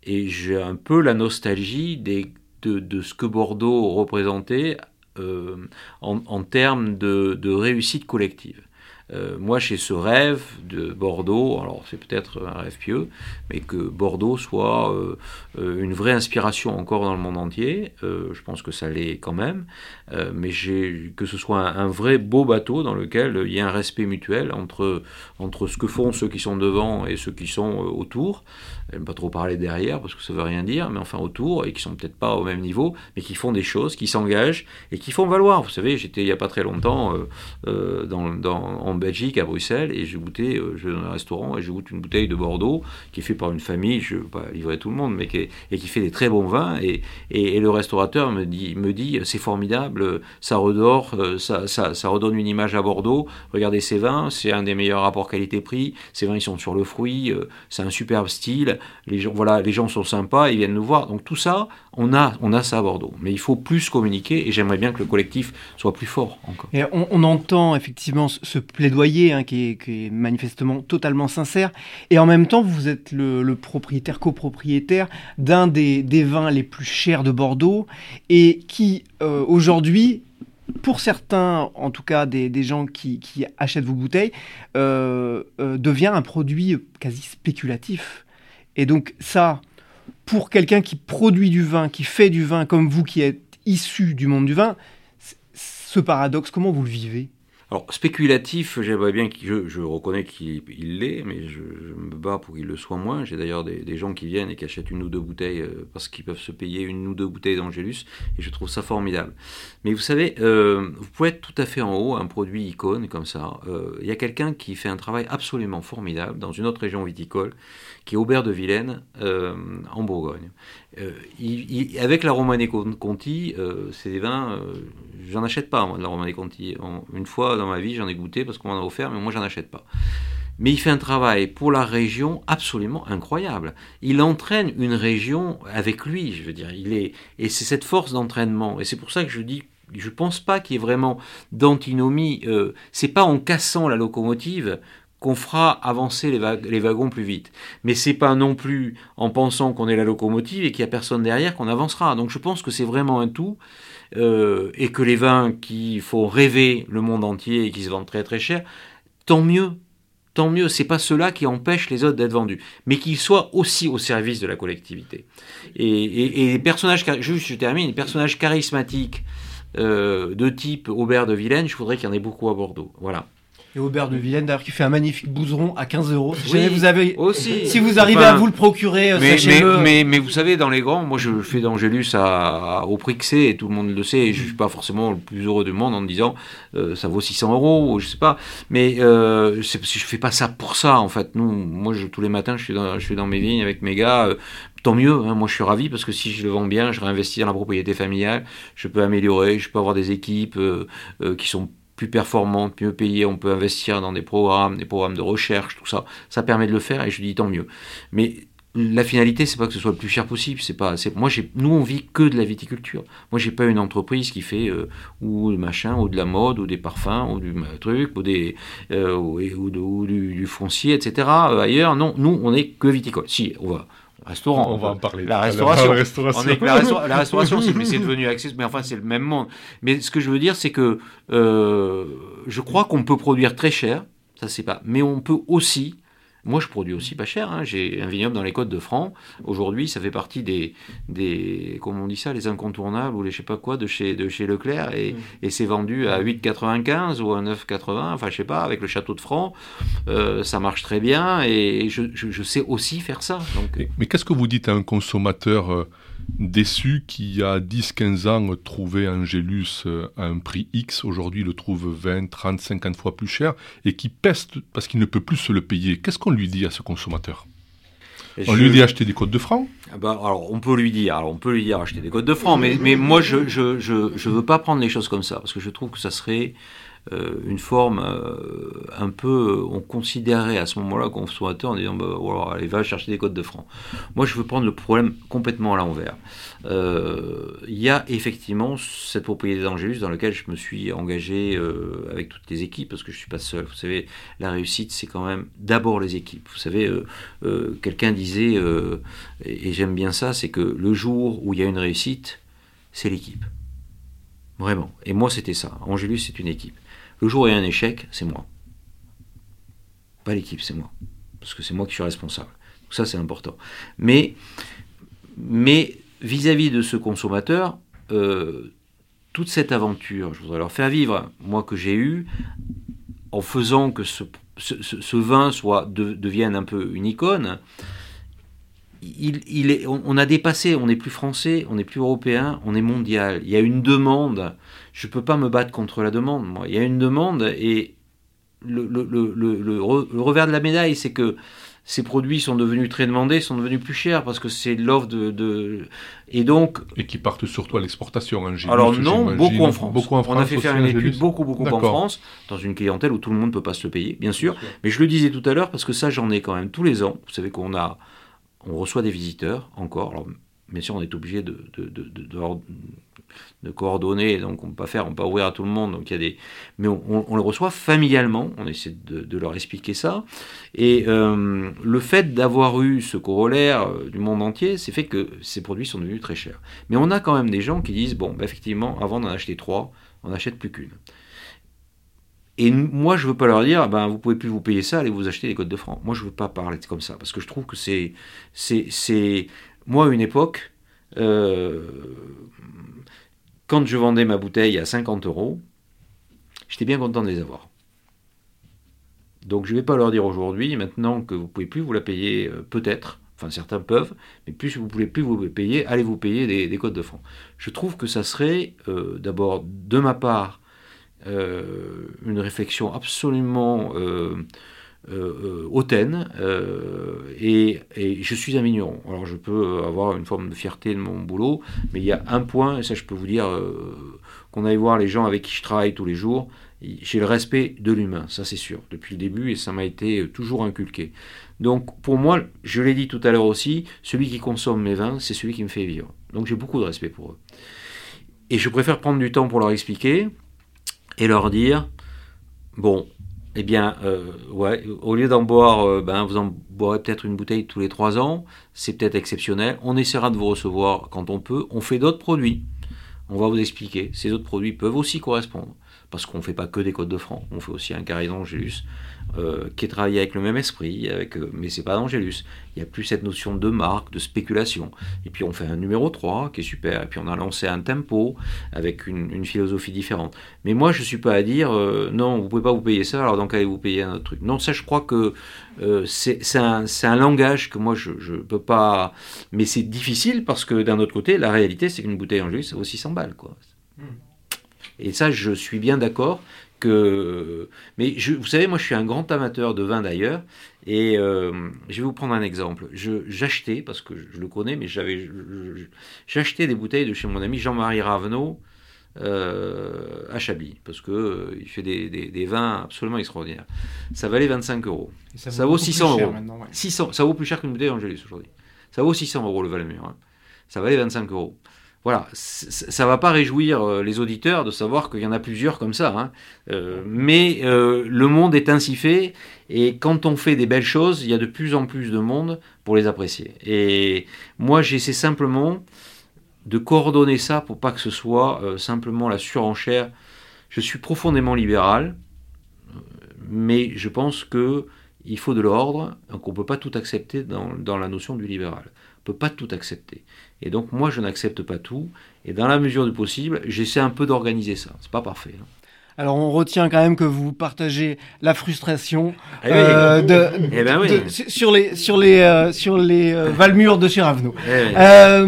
Et j'ai un peu la nostalgie des, de, ce que Bordeaux représentait euh, en, termes de, réussite collective. Euh, moi, j'ai ce rêve de Bordeaux, alors c'est peut-être un rêve pieux, mais que Bordeaux soit euh, une vraie inspiration encore dans le monde entier. je pense que ça l'est quand même, mais que ce soit un, vrai beau bateau dans lequel il y a un respect mutuel entre, entre ce que font ceux qui sont devant et ceux qui sont autour n'aime pas trop parler derrière parce que ça veut rien dire, mais enfin autour, et qui sont peut-être pas au même niveau, mais qui font des choses, qui s'engagent et qui font valoir. Vous savez, j'étais il n'y a pas très longtemps euh, euh, dans, en Belgique, à Bruxelles, et j'ai goûté, je vais dans un restaurant et je goûte une bouteille de Bordeaux qui est faite par une famille, je ne veux pas livrer tout le monde, mais qui et qui fait des très bons vins. Et, et, le restaurateur me dit, me dit c'est formidable, ça redore, ça, ça, redonne une image à Bordeaux. Regardez ces vins, c'est un des meilleurs rapports qualité-prix. Ces vins, ils sont sur le fruit, c'est un superbe style. Les gens, voilà, les gens sont sympas, ils viennent nous voir. Donc tout ça, on a, on a ça à Bordeaux. Mais il faut plus communiquer et j'aimerais bien que le collectif soit plus fort encore. Et on, entend effectivement ce hein, qui, est, manifestement totalement sincère. Et en même temps, vous êtes le, propriétaire, copropriétaire d'un des, vins les plus chers de Bordeaux et qui euh, aujourd'hui pour certains, en tout cas des, gens qui, achètent vos bouteilles, euh, euh, devient un produit quasi spéculatif. Et donc ça, pour quelqu'un qui produit du vin, qui fait du vin comme vous qui êtes issu du monde du vin, ce paradoxe, comment vous le vivez? Alors, spéculatif, j'aimerais bien qu'il, je, reconnais qu'il l'est, mais je, me bats pour qu'il le soit moins. J'ai d'ailleurs des, gens qui viennent et qui achètent une ou deux bouteilles euh, parce qu'ils peuvent se payer une ou deux bouteilles d'Angélus, et je trouve ça formidable. Mais vous savez, euh, vous pouvez être tout à fait en haut, un produit icône comme ça. Euh, il y a quelqu'un qui fait un travail absolument formidable dans une autre région viticole, qui est Aubert de Vilaine, en Bourgogne. avec la Romanée Conti, c'est des vins, j'en achète pas, moi, de la Romanée Conti. une fois dans ma vie, j'en ai goûté parce qu'on m'en a offert, mais moi, j'en achète pas. Mais il fait un travail pour la région absolument incroyable. Il entraîne une région avec lui, je veux dire. Il est, et c'est cette force d'entraînement. Et c'est pour ça que je dis je pense pas qu'il y ait vraiment d'antinomie. Euh, c'est pas en cassant la locomotive qu'on fera avancer les, wagons plus vite. Mais c'est pas non plus en pensant qu'on est la locomotive et qu'il y a personne derrière qu'on avancera. Donc je pense que c'est vraiment un tout. Euh, et que les vins qui font rêver le monde entier et qui se vendent très très cher, tant mieux. Tant mieux, c'est pas cela qui empêche les autres d'être vendus, mais qu'ils soient aussi au service de la collectivité. Et, les personnages, juste je termine, personnages charismatiques euh, de type Aubert de Vilaine, je voudrais qu'il y en ait beaucoup à Bordeaux. Voilà et Aubert de Vilaine d'ailleurs qui fait un magnifique bouseron à 15 euros. Si vous avez aussi. Si vous arrivez à vous le procurer, euh, mais, mais, mais, vous savez, dans les grands, moi je fais d'Angélus à, au prix que c'est et tout le monde le sait. Et je suis pas forcément le plus heureux du monde en me disant euh, ça vaut 600 euros ou je sais pas. Mais euh, je fais pas ça pour ça en fait. Nous, moi je, tous les matins je suis dans, je suis dans mes vignes avec mes gars. Euh, tant mieux, hein. moi je suis ravi parce que si je le vends bien, je réinvestis dans la propriété familiale, je peux améliorer, je peux avoir des équipes qui sont plus performante, mieux payée, on peut investir dans des programmes, des programmes de recherche, tout ça. Ça permet de le faire et je dis tant mieux. Mais la finalité, c'est pas que ce soit le plus cher possible. C'est pas, moi, nous, on vit que de la viticulture. Moi, j'ai pas une entreprise qui fait euh, ou le machin, ou de la mode, ou des parfums, ou du truc, ou des, euh, ou, du, foncier, etc. Euh, ailleurs, non, nous, on est que viticole. Si, on va Restaurant. On va en parler. La restauration. La restauration, la, restauration c'est devenu accessible, mais enfin, c'est le même monde. Mais ce que je veux dire, c'est que euh, je crois qu'on peut produire très cher, ça c'est pas, mais on peut aussi moi, je produis aussi pas cher. Hein. J'ai un vignoble dans les Côtes de France. Aujourd'hui, ça fait partie des, des, comment on dit ça, les incontournables ou les je sais pas quoi de chez, de chez Leclerc. Et, mm. et c'est vendu à 8,95 ou à 9,80. Enfin, je sais pas, avec le château de francs, euh, ça marche très bien. Et je, je, sais aussi faire ça. Donc... Mais, qu'est-ce que vous dites à un consommateur euh, déçu qui, il y a 10-15 ans, trouvait Angélus euh, à un prix X, aujourd'hui le trouve 20, 30, 50 fois plus cher, et qui peste parce qu'il ne peut plus se le payer. Qu'est-ce qu'on lui dit à ce consommateur? On lui dit acheter des codes de francs? Ah bah, alors on peut lui dire, alors on peut lui dire acheter des codes de francs, mais, mais moi je je, je je veux pas prendre les choses comme ça parce que je trouve que ça serait euh, une forme euh, un peu, on considérait à ce moment-là consommateur en disant bah, voilà, allez va chercher des codes de francs. Moi je veux prendre le problème complètement à l'envers. Euh, il y a effectivement cette propriété d'Angélus dans laquelle je me suis engagé avec toutes les équipes parce que je suis pas seul. Vous savez, la réussite c'est quand même d'abord les équipes. Vous savez, quelqu'un disait et j'aime bien ça, c'est que le jour où il y a une réussite, c'est l'équipe. Vraiment. Et moi, c'était ça. Angélus, c'est une équipe. Le jour où il y a un échec, c'est moi. Pas l'équipe, c'est moi. Parce que c'est moi qui suis responsable. Donc ça, c'est important. Mais, vis-à-vis de ce consommateur, euh, toute cette aventure, je voudrais leur faire vivre, moi que j'ai eu, en faisant que ce, vin devienne un peu une icône, on, a dépassé, on n'est plus français, on n'est plus européen, on est mondial. Il y a une demande. Je ne peux pas me battre contre la demande. Moi. Il y a une demande et le, le, le, le, revers de la médaille, c'est que ces produits sont devenus très demandés, sont devenus plus chers parce que c'est l'offre de, de, et donc et qui partent surtout à l'exportation en Alors non, beaucoup en France. Beaucoup en France. On a fait faire une étude beaucoup beaucoup en France dans une clientèle où tout le monde ne peut pas se le payer, bien sûr. Mais je le disais tout à l'heure parce que ça j'en ai quand même tous les ans. Vous savez qu'on a on reçoit des visiteurs encore. Alors bien sûr on est obligé de, de, de, coordonner, donc on peut pas faire, on peut pas ouvrir à tout le monde, donc il y a des, mais on, on, le reçoit familialement, on essaie de, leur expliquer ça, et euh, le fait d'avoir eu ce corollaire euh, du monde entier, c'est fait que ces produits sont devenus très chers. Mais on a quand même des gens qui disent, bon, bah, effectivement, avant d'en acheter trois, on n'achète plus qu'une. Et moi, je veux pas leur dire, ben, vous pouvez plus vous payer ça, allez vous acheter des codes de francs. Moi, je veux pas parler comme ça, parce que je trouve que c'est, moi, à une époque, euh, quand je vendais ma bouteille à 50 euros, j'étais bien content de les avoir. Donc je ne vais pas leur dire aujourd'hui, maintenant que vous ne pouvez plus vous la payer, euh, peut-être, enfin certains peuvent, mais plus vous ne pouvez plus vous payer, allez vous payer des, codes de fonds. Je trouve que ça serait euh, d'abord de ma part une réflexion absolument hautaine et, et, je suis un vigneron. Alors je peux avoir une forme de fierté de mon boulot, mais il y a un point, et ça je peux vous dire, qu'on aille voir les gens avec qui je travaille tous les jours, j'ai le respect de l'humain, ça c'est sûr, depuis le début, et ça m'a été euh, toujours inculqué. Donc pour moi, je l'ai dit tout à l'heure aussi, celui qui consomme mes vins, c'est celui qui me fait vivre. Donc j'ai beaucoup de respect pour eux. Et je préfère prendre du temps pour leur expliquer et leur dire, bon, eh bien, euh, au lieu d'en boire, euh, ben, vous en boirez peut-être une bouteille tous les trois ans, c'est peut-être exceptionnel. On essaiera de vous recevoir quand on peut. On fait d'autres produits. On va vous expliquer. Ces autres produits peuvent aussi correspondre parce qu'on ne fait pas que des codes de francs, on fait aussi un carré d'Angélus, euh, qui est travaillé avec le même esprit, avec, euh, mais c'est pas d'Angélus. Il n'y a plus cette notion de marque, de spéculation. Et puis on fait un numéro 3 qui est super, et puis on a lancé un tempo avec une, philosophie différente. Mais moi je ne suis pas à dire euh, non, vous ne pouvez pas vous payer ça, alors donc allez vous payer un autre truc? Non, ça je crois que c'est un, un, langage que moi je ne peux pas. Mais c'est difficile parce que d'un autre côté, la réalité c'est qu'une bouteille Angélus ça vaut 600 balles. Quoi. Hmm. Et ça, je suis bien d'accord que. Mais je, vous savez, moi, je suis un grand amateur de vin d'ailleurs. Et euh, je vais vous prendre un exemple. J'achetais, parce que je le connais, mais j'avais, j'achetais des bouteilles de chez mon ami Jean-Marie Ravenot euh, à Chablis, parce que euh, il fait des, des, vins absolument extraordinaires. Ça valait 25 euros. Ça, vaut 600 euros. 600, ça vaut plus cher qu'une bouteille Angélus aujourd'hui. Ça vaut 600 euros le Valemur. Hein. Ça valait 25 euros voilà, ça va pas réjouir euh, les auditeurs de savoir qu'il y en a plusieurs comme ça, hein. euh, mais euh, le monde est ainsi fait, et quand on fait des belles choses, il y a de plus en plus de monde pour les apprécier. Et moi, j'essaie simplement de coordonner ça pour pas que ce soit simplement la surenchère. Je suis profondément libéral, mais je pense que il faut de l'ordre, donc on peut pas tout accepter dans la notion du libéral. Peut pas tout accepter. Et donc moi, je n'accepte pas tout. Et dans la mesure du possible, j'essaie un peu d'organiser ça. C'est pas parfait. Hein. Alors on retient quand même que vous partagez la frustration eh euh, de, eh ben sur les sur les euh, sur les euh, Valmures de chez Ravenot. Eh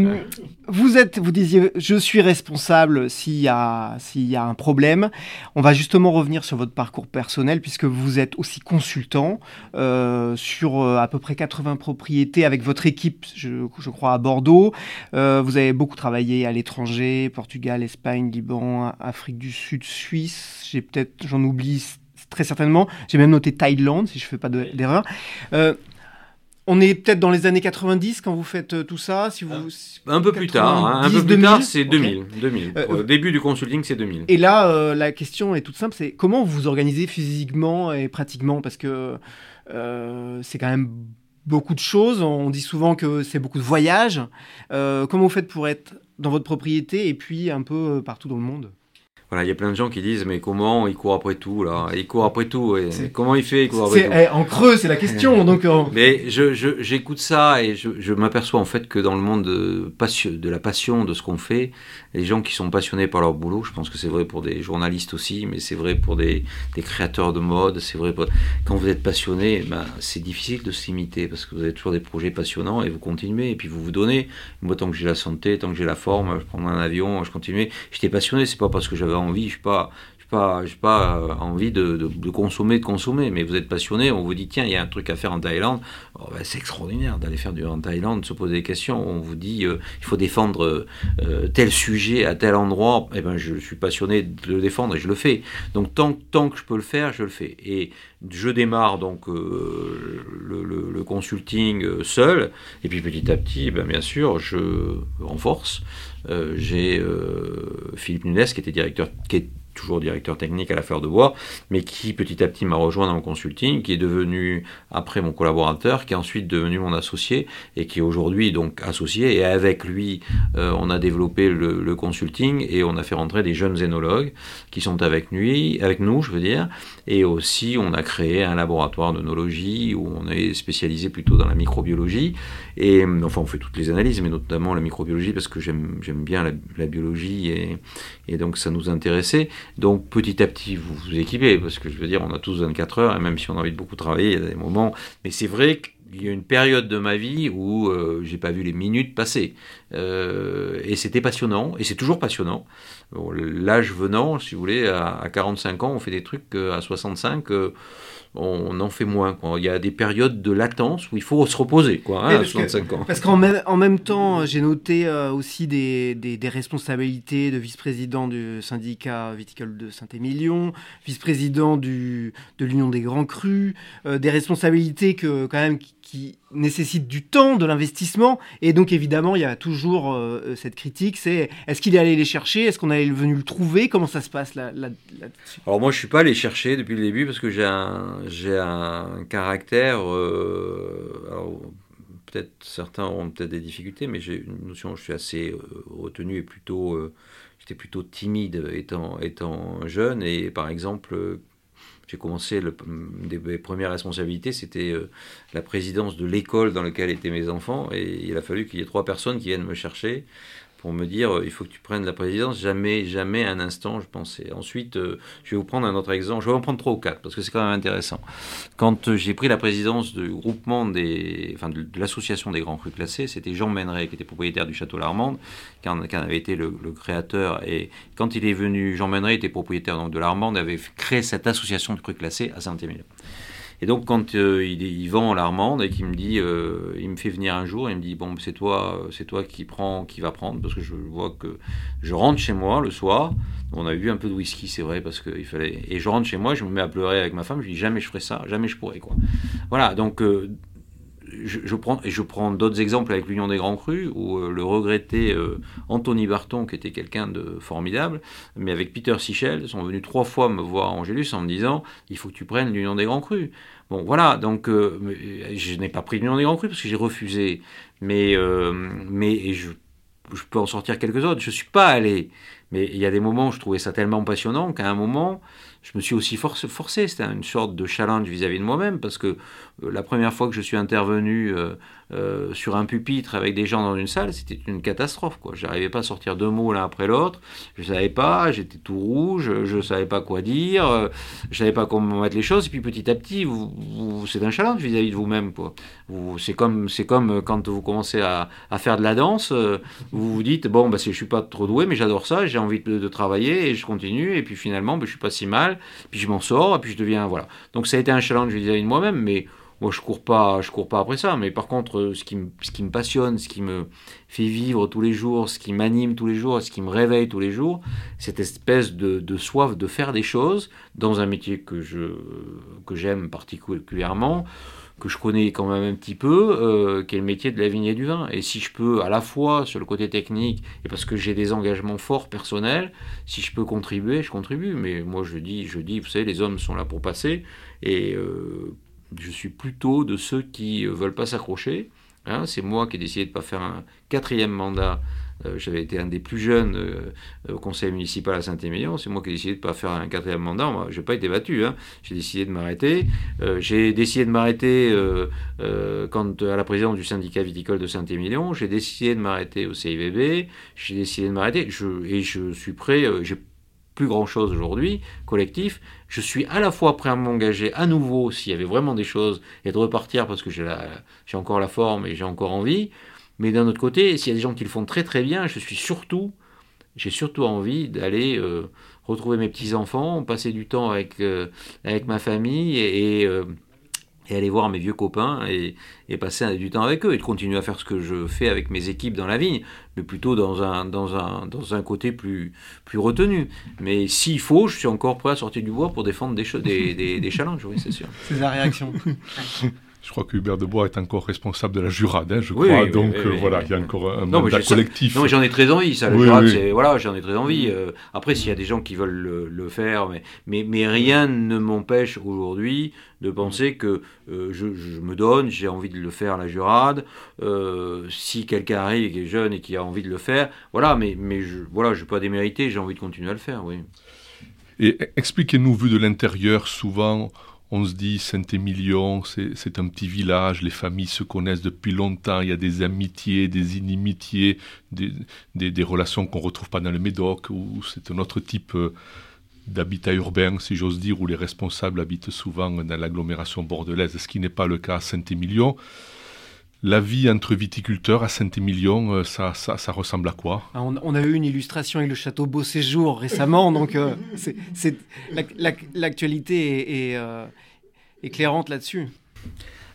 vous êtes, vous disiez, je suis responsable s'il y a s'il y a un problème. On va justement revenir sur votre parcours personnel puisque vous êtes aussi consultant euh, sur euh, à peu près 80 propriétés avec votre équipe, je, crois à Bordeaux. Euh, vous avez beaucoup travaillé à l'étranger, Portugal, Espagne, Liban, Afrique du Sud, Suisse. J'ai peut-être, j'en oublie très certainement. J'ai même noté Thaïlande si je fais pas d'erreur. On est peut-être dans les années 90 quand vous faites euh, tout ça si vous... Un peu plus tard, hein. un peu plus tard c'est 2000. 2000. Euh, début du consulting c'est 2000. Et là euh, la question est toute simple, c'est comment vous vous organisez physiquement et pratiquement? Parce que c'est quand même beaucoup de choses, on dit souvent que c'est beaucoup de voyages. comment vous faites pour être dans votre propriété et puis un peu partout dans le monde? Voilà, il y a plein de gens qui disent mais comment il court après tout là? Il court après tout. Et comment il fait il court après tout? eh, En creux, c'est la question. donc. Euh, mais je, j'écoute ça et je, je m'aperçois en fait que dans le monde de, passion, de la passion de ce qu'on fait, les gens qui sont passionnés par leur boulot, je pense que c'est vrai pour des journalistes aussi, mais c'est vrai pour des, des, créateurs de mode, c'est vrai pour... quand vous êtes passionné, ben, c'est difficile de s'imiter parce que vous avez toujours des projets passionnants et vous continuez et puis vous vous donnez. Moi, tant que j'ai la santé, tant que j'ai la forme, je prends un avion, je continue. J'étais passionné, c'est pas parce que j'avais envie, je suis pas, pas, pas euh, envie de, consommer, de consommer, mais vous êtes passionné, on vous dit tiens, il y a un truc à faire en Thaïlande. Oh, ben, c'est extraordinaire d'aller faire du en Thaïlande, de se poser des questions. On vous dit euh, il faut défendre euh, tel sujet à tel endroit. Eh ben, je suis passionné de le défendre et je le fais. Donc tant, tant que je peux le faire, je le fais. Et je démarre donc le, le, consulting seul, et puis petit à petit, ben, bien sûr, je renforce. J'ai Philippe Nunes qui était directeur, qui est toujours directeur technique à la Fleur de Bois, mais qui petit à petit m'a rejoint dans le consulting, qui est devenu après mon collaborateur, qui est ensuite devenu mon associé et qui est aujourd'hui donc associé. Et avec lui, euh, on a développé le, consulting et on a fait rentrer des jeunes zénologues qui sont avec lui, avec nous, je veux dire. Et aussi, on a créé un laboratoire d'onologie où on est spécialisé plutôt dans la microbiologie. Et enfin, on fait toutes les analyses, mais notamment la microbiologie parce que j'aime bien la, biologie et, donc ça nous intéressait. Donc petit à petit, vous vous équipez, parce que je veux dire, on a tous 24 heures, et même si on a envie de beaucoup travailler, il y a des moments. Mais c'est vrai qu'il y a une période de ma vie où euh, j'ai pas vu les minutes passer. Euh, et c'était passionnant, et c'est toujours passionnant. L'âge venant, si vous voulez, à, 45 ans, on fait des trucs à 65 on en fait moins. Il y a des périodes de latence où il faut se reposer, quoi, hein, à 65 ans. Parce qu'en même, en même temps, j'ai noté euh, aussi des, responsabilités de vice-président du syndicat viticole de Saint-Émilion, vice-président de l'Union des Grands Crus, euh, des responsabilités que, quand même, qui nécessite du temps, de l'investissement. Et donc, évidemment, il y a toujours euh, euh, cette critique, c'est est-ce qu'il est allé les chercher? Est-ce qu'on est venu le trouver? Comment ça se passe là, dessus Alors moi, je suis pas allé chercher depuis le début parce que j'ai un, j'ai un caractère... Euh, peut-être certains auront peut-être des difficultés, mais j'ai une notion, je suis assez retenu et plutôt... J'étais plutôt timide étant, étant jeune. Et par exemple j'ai commencé, le, des, mes premières responsabilités, c'était euh, la présidence de l'école dans laquelle étaient mes enfants, et il a fallu qu'il y ait trois personnes qui viennent me chercher pour me dire euh, il faut que tu prennes la présidence. Jamais, jamais un instant, je pensais. Ensuite, euh, je vais vous prendre un autre exemple. Je vais en prendre trois ou quatre parce que c'est quand même intéressant. Quand euh, j'ai pris la présidence du groupement des, enfin, de, l'association des grands crus classés, c'était Jean Méneret qui était propriétaire du château Larmande, qui en, avait été le, créateur. Et quand il est venu, Jean Méneret était propriétaire donc, de Larmande, avait créé cette association de crus classés à Saint-Émilion. Et donc quand euh, il, il, vend l'Armande et qu'il me dit, euh, il me fait venir un jour, il me dit bon c'est toi, c'est toi qui prend, qui va prendre parce que je vois que je rentre chez moi le soir. On a eu un peu de whisky, c'est vrai parce qu'il fallait. Et je rentre chez moi, je me mets à pleurer avec ma femme. Je dis jamais je ferai ça, jamais je pourrai quoi. Voilà donc. Euh, je, prends, je prends d'autres exemples avec l'Union des Grands Crus, où le regretté Anthony Barton, qui était quelqu'un de formidable, mais avec Peter Sichel, sont venus trois fois me voir à Angélus en me disant il faut que tu prennes l'Union des Grands Crus. Bon, voilà, donc euh, je n'ai pas pris le nom des Grands Crus parce que j'ai refusé, mais, euh, mais je, peux en sortir quelques autres. Je ne suis pas allé, mais il y a des moments où je trouvais ça tellement passionnant qu'à un moment, je me suis aussi forcé. C'était une sorte de challenge vis-à-vis de moi-même parce que euh, la première fois que je suis intervenu euh, sur un pupitre avec des gens dans une salle, c'était une catastrophe. Quoi. Je n'arrivais pas à sortir deux mots l'un après l'autre. Je ne savais pas, j'étais tout rouge, je ne savais pas quoi dire, euh, je savais pas comment mettre les choses. Et puis petit à petit, c'est un challenge vis-à-vis de vous-même. Vous, c'est, comme, quand vous commencez à, faire de la danse, euh, vous vous dites, bon, bah, je ne suis pas trop doué, mais j'adore ça, j'ai envie de, travailler et je continue. Et puis finalement, bah, je ne suis pas si mal, puis je m'en sors, et puis je deviens... Voilà. Donc ça a été un challenge vis-à-vis de moi-même, mais moi, je cours pas, je cours pas après ça. Mais par contre, ce qui, me, ce qui me passionne, ce qui me fait vivre tous les jours, ce qui m'anime tous les jours, ce qui me réveille tous les jours, cette espèce de, soif de faire des choses dans un métier que je que j'aime particulièrement, que je connais quand même un petit peu, euh, qui est le métier de la vigne et du vin. Et si je peux, à la fois sur le côté technique et parce que j'ai des engagements forts personnels, si je peux contribuer, je contribue. Mais moi, je dis, je dis, vous savez, les hommes sont là pour passer et euh, je suis plutôt de ceux qui ne veulent pas s'accrocher. Hein. c'est moi qui ai décidé de ne pas faire un quatrième mandat. Euh, j'avais été un des plus jeunes euh, au conseil municipal à Saint-Émilion. C'est moi qui ai décidé de ne pas faire un quatrième mandat. je n'ai pas été battu. Hein. J'ai décidé de m'arrêter. Euh, j'ai décidé de m'arrêter quand à la présidence du syndicat viticole de Saint-Émilion. J'ai décidé de m'arrêter au CIVB. J'ai décidé de m'arrêter. et je suis prêt. Plus grand-chose aujourd'hui, collectif, je suis à la fois prêt à m'engager à nouveau s'il y avait vraiment des choses et de repartir parce que j'ai encore la forme et j'ai encore envie, mais d'un autre côté, s'il y a des gens qui le font très très bien, je suis surtout, j'ai surtout envie d'aller euh, retrouver mes petits-enfants, passer du temps avec, avec ma famille et, et aller voir mes vieux copains et, passer du temps avec eux et de continuer à faire ce que je fais avec mes équipes dans la vigne, mais plutôt dans un, dans un, dans un côté plus, plus retenu. Mais s'il faut, je suis encore prêt à sortir du bois pour défendre des, des, des, des challenges, oui, c'est sûr. C'est la réaction. Je crois que Hubert de Bois est encore responsable de la Jurade, hein, je crois. Donc euh, voilà, il y a encore un mandat collectif. non, mais j'en ai très envie. Ça, la Jurade, c'est voilà, j'en ai très envie. Euh, après, s'il y a des gens qui veulent le, faire, mais, mais, mais rien ne m'empêche aujourd'hui de penser que euh, je, me donne, j'ai envie de le faire la Jurade. si quelqu'un arrive qui est jeune et qui a envie de le faire, voilà, mais mais je voilà, je peux pas démériter, j'ai envie de continuer à le faire, oui. Et expliquez-nous, vu de l'intérieur, souvent on se dit Saint-Émilion, c'est un petit village, les familles se connaissent depuis longtemps, il y a des amitiés, des inimitiés, des, relations qu'on ne retrouve pas dans le Médoc, où c'est un autre type euh, d'habitat urbain, si j'ose dire, où les responsables habitent souvent dans l'agglomération bordelaise, ce qui n'est pas le cas à Saint-Émilion. La vie entre viticulteurs à Saint-Émilion, euh, ça, ça, ressemble à quoi? Ah, on, a eu une illustration avec le château Beau Séjour récemment, donc euh, c'est l'actualité est, euh, éclairante là-dessus.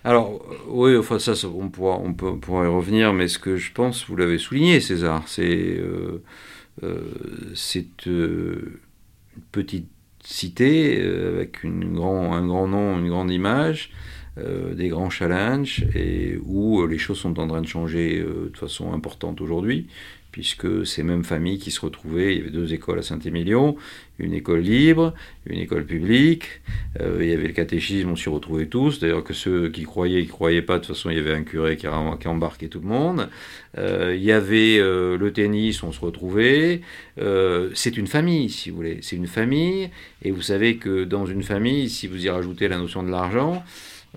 Alors, oui, enfin, ça, on, pourra, on, peut, pourra y revenir, mais ce que je pense, vous l'avez souligné, César, c'est cette petite cité avec une grand, un grand nom, une grande image, euh, des grands challenges et où euh, les choses sont en train de changer euh, de façon importante aujourd'hui, puisque ces mêmes familles qui se retrouvaient, il y avait deux écoles à Saint-Émilion, une école libre, une école publique, il y avait le catéchisme, on s'y retrouvait tous, d'ailleurs que ceux qui croyaient, qui croyaient pas, de toute façon il y avait un curé qui, qui embarquait tout le monde, il y avait le tennis, on se retrouvait, c'est une famille si vous voulez, c'est une famille, et vous savez que dans une famille, si vous y rajoutez la notion de l'argent,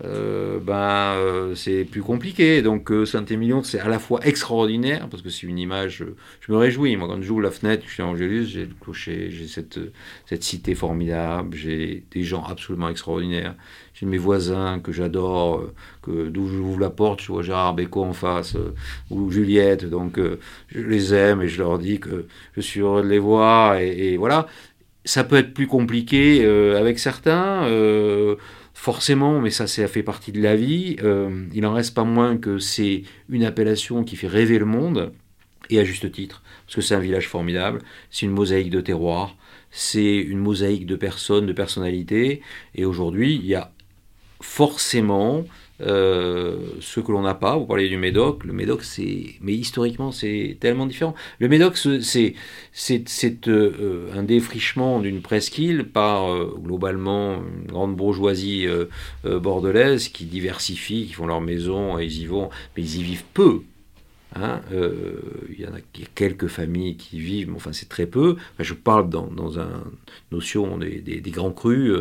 euh, ben, euh, c'est plus compliqué. Donc euh, Saint-Émilion, c'est à la fois extraordinaire, parce que c'est une image, je me réjouis. Moi, quand je joue la fenêtre, je suis à Angélus, j'ai le clocher, j'ai cette, cette cité formidable, j'ai des gens absolument extraordinaires. J'ai mes voisins que j'adore, que d'où j'ouvre la porte, je vois Gérard Bécaud en face, ou Juliette, donc je les aime et je leur dis que je suis heureux de les voir, et voilà. Ça peut être plus compliqué avec certains forcément, mais ça, ça fait partie de la vie, euh, il n'en reste pas moins que c'est une appellation qui fait rêver le monde, et à juste titre, parce que c'est un village formidable, c'est une mosaïque de terroir, c'est une mosaïque de personnes, de personnalités, et aujourd'hui, il y a forcément euh, ce que l'on n'a pas. Vous parlez du Médoc. Le Médoc, c'est, mais historiquement, c'est tellement différent. Le Médoc, c'est, euh, un défrichement d'une presqu'île par euh, globalement une grande bourgeoisie bordelaise qui diversifie, qui font leur maison, ils y vont, mais ils y vivent peu. Hein, il y en a, quelques familles qui vivent, mais enfin c'est très peu. je parle dans, dans une notion des, des, des grands crus.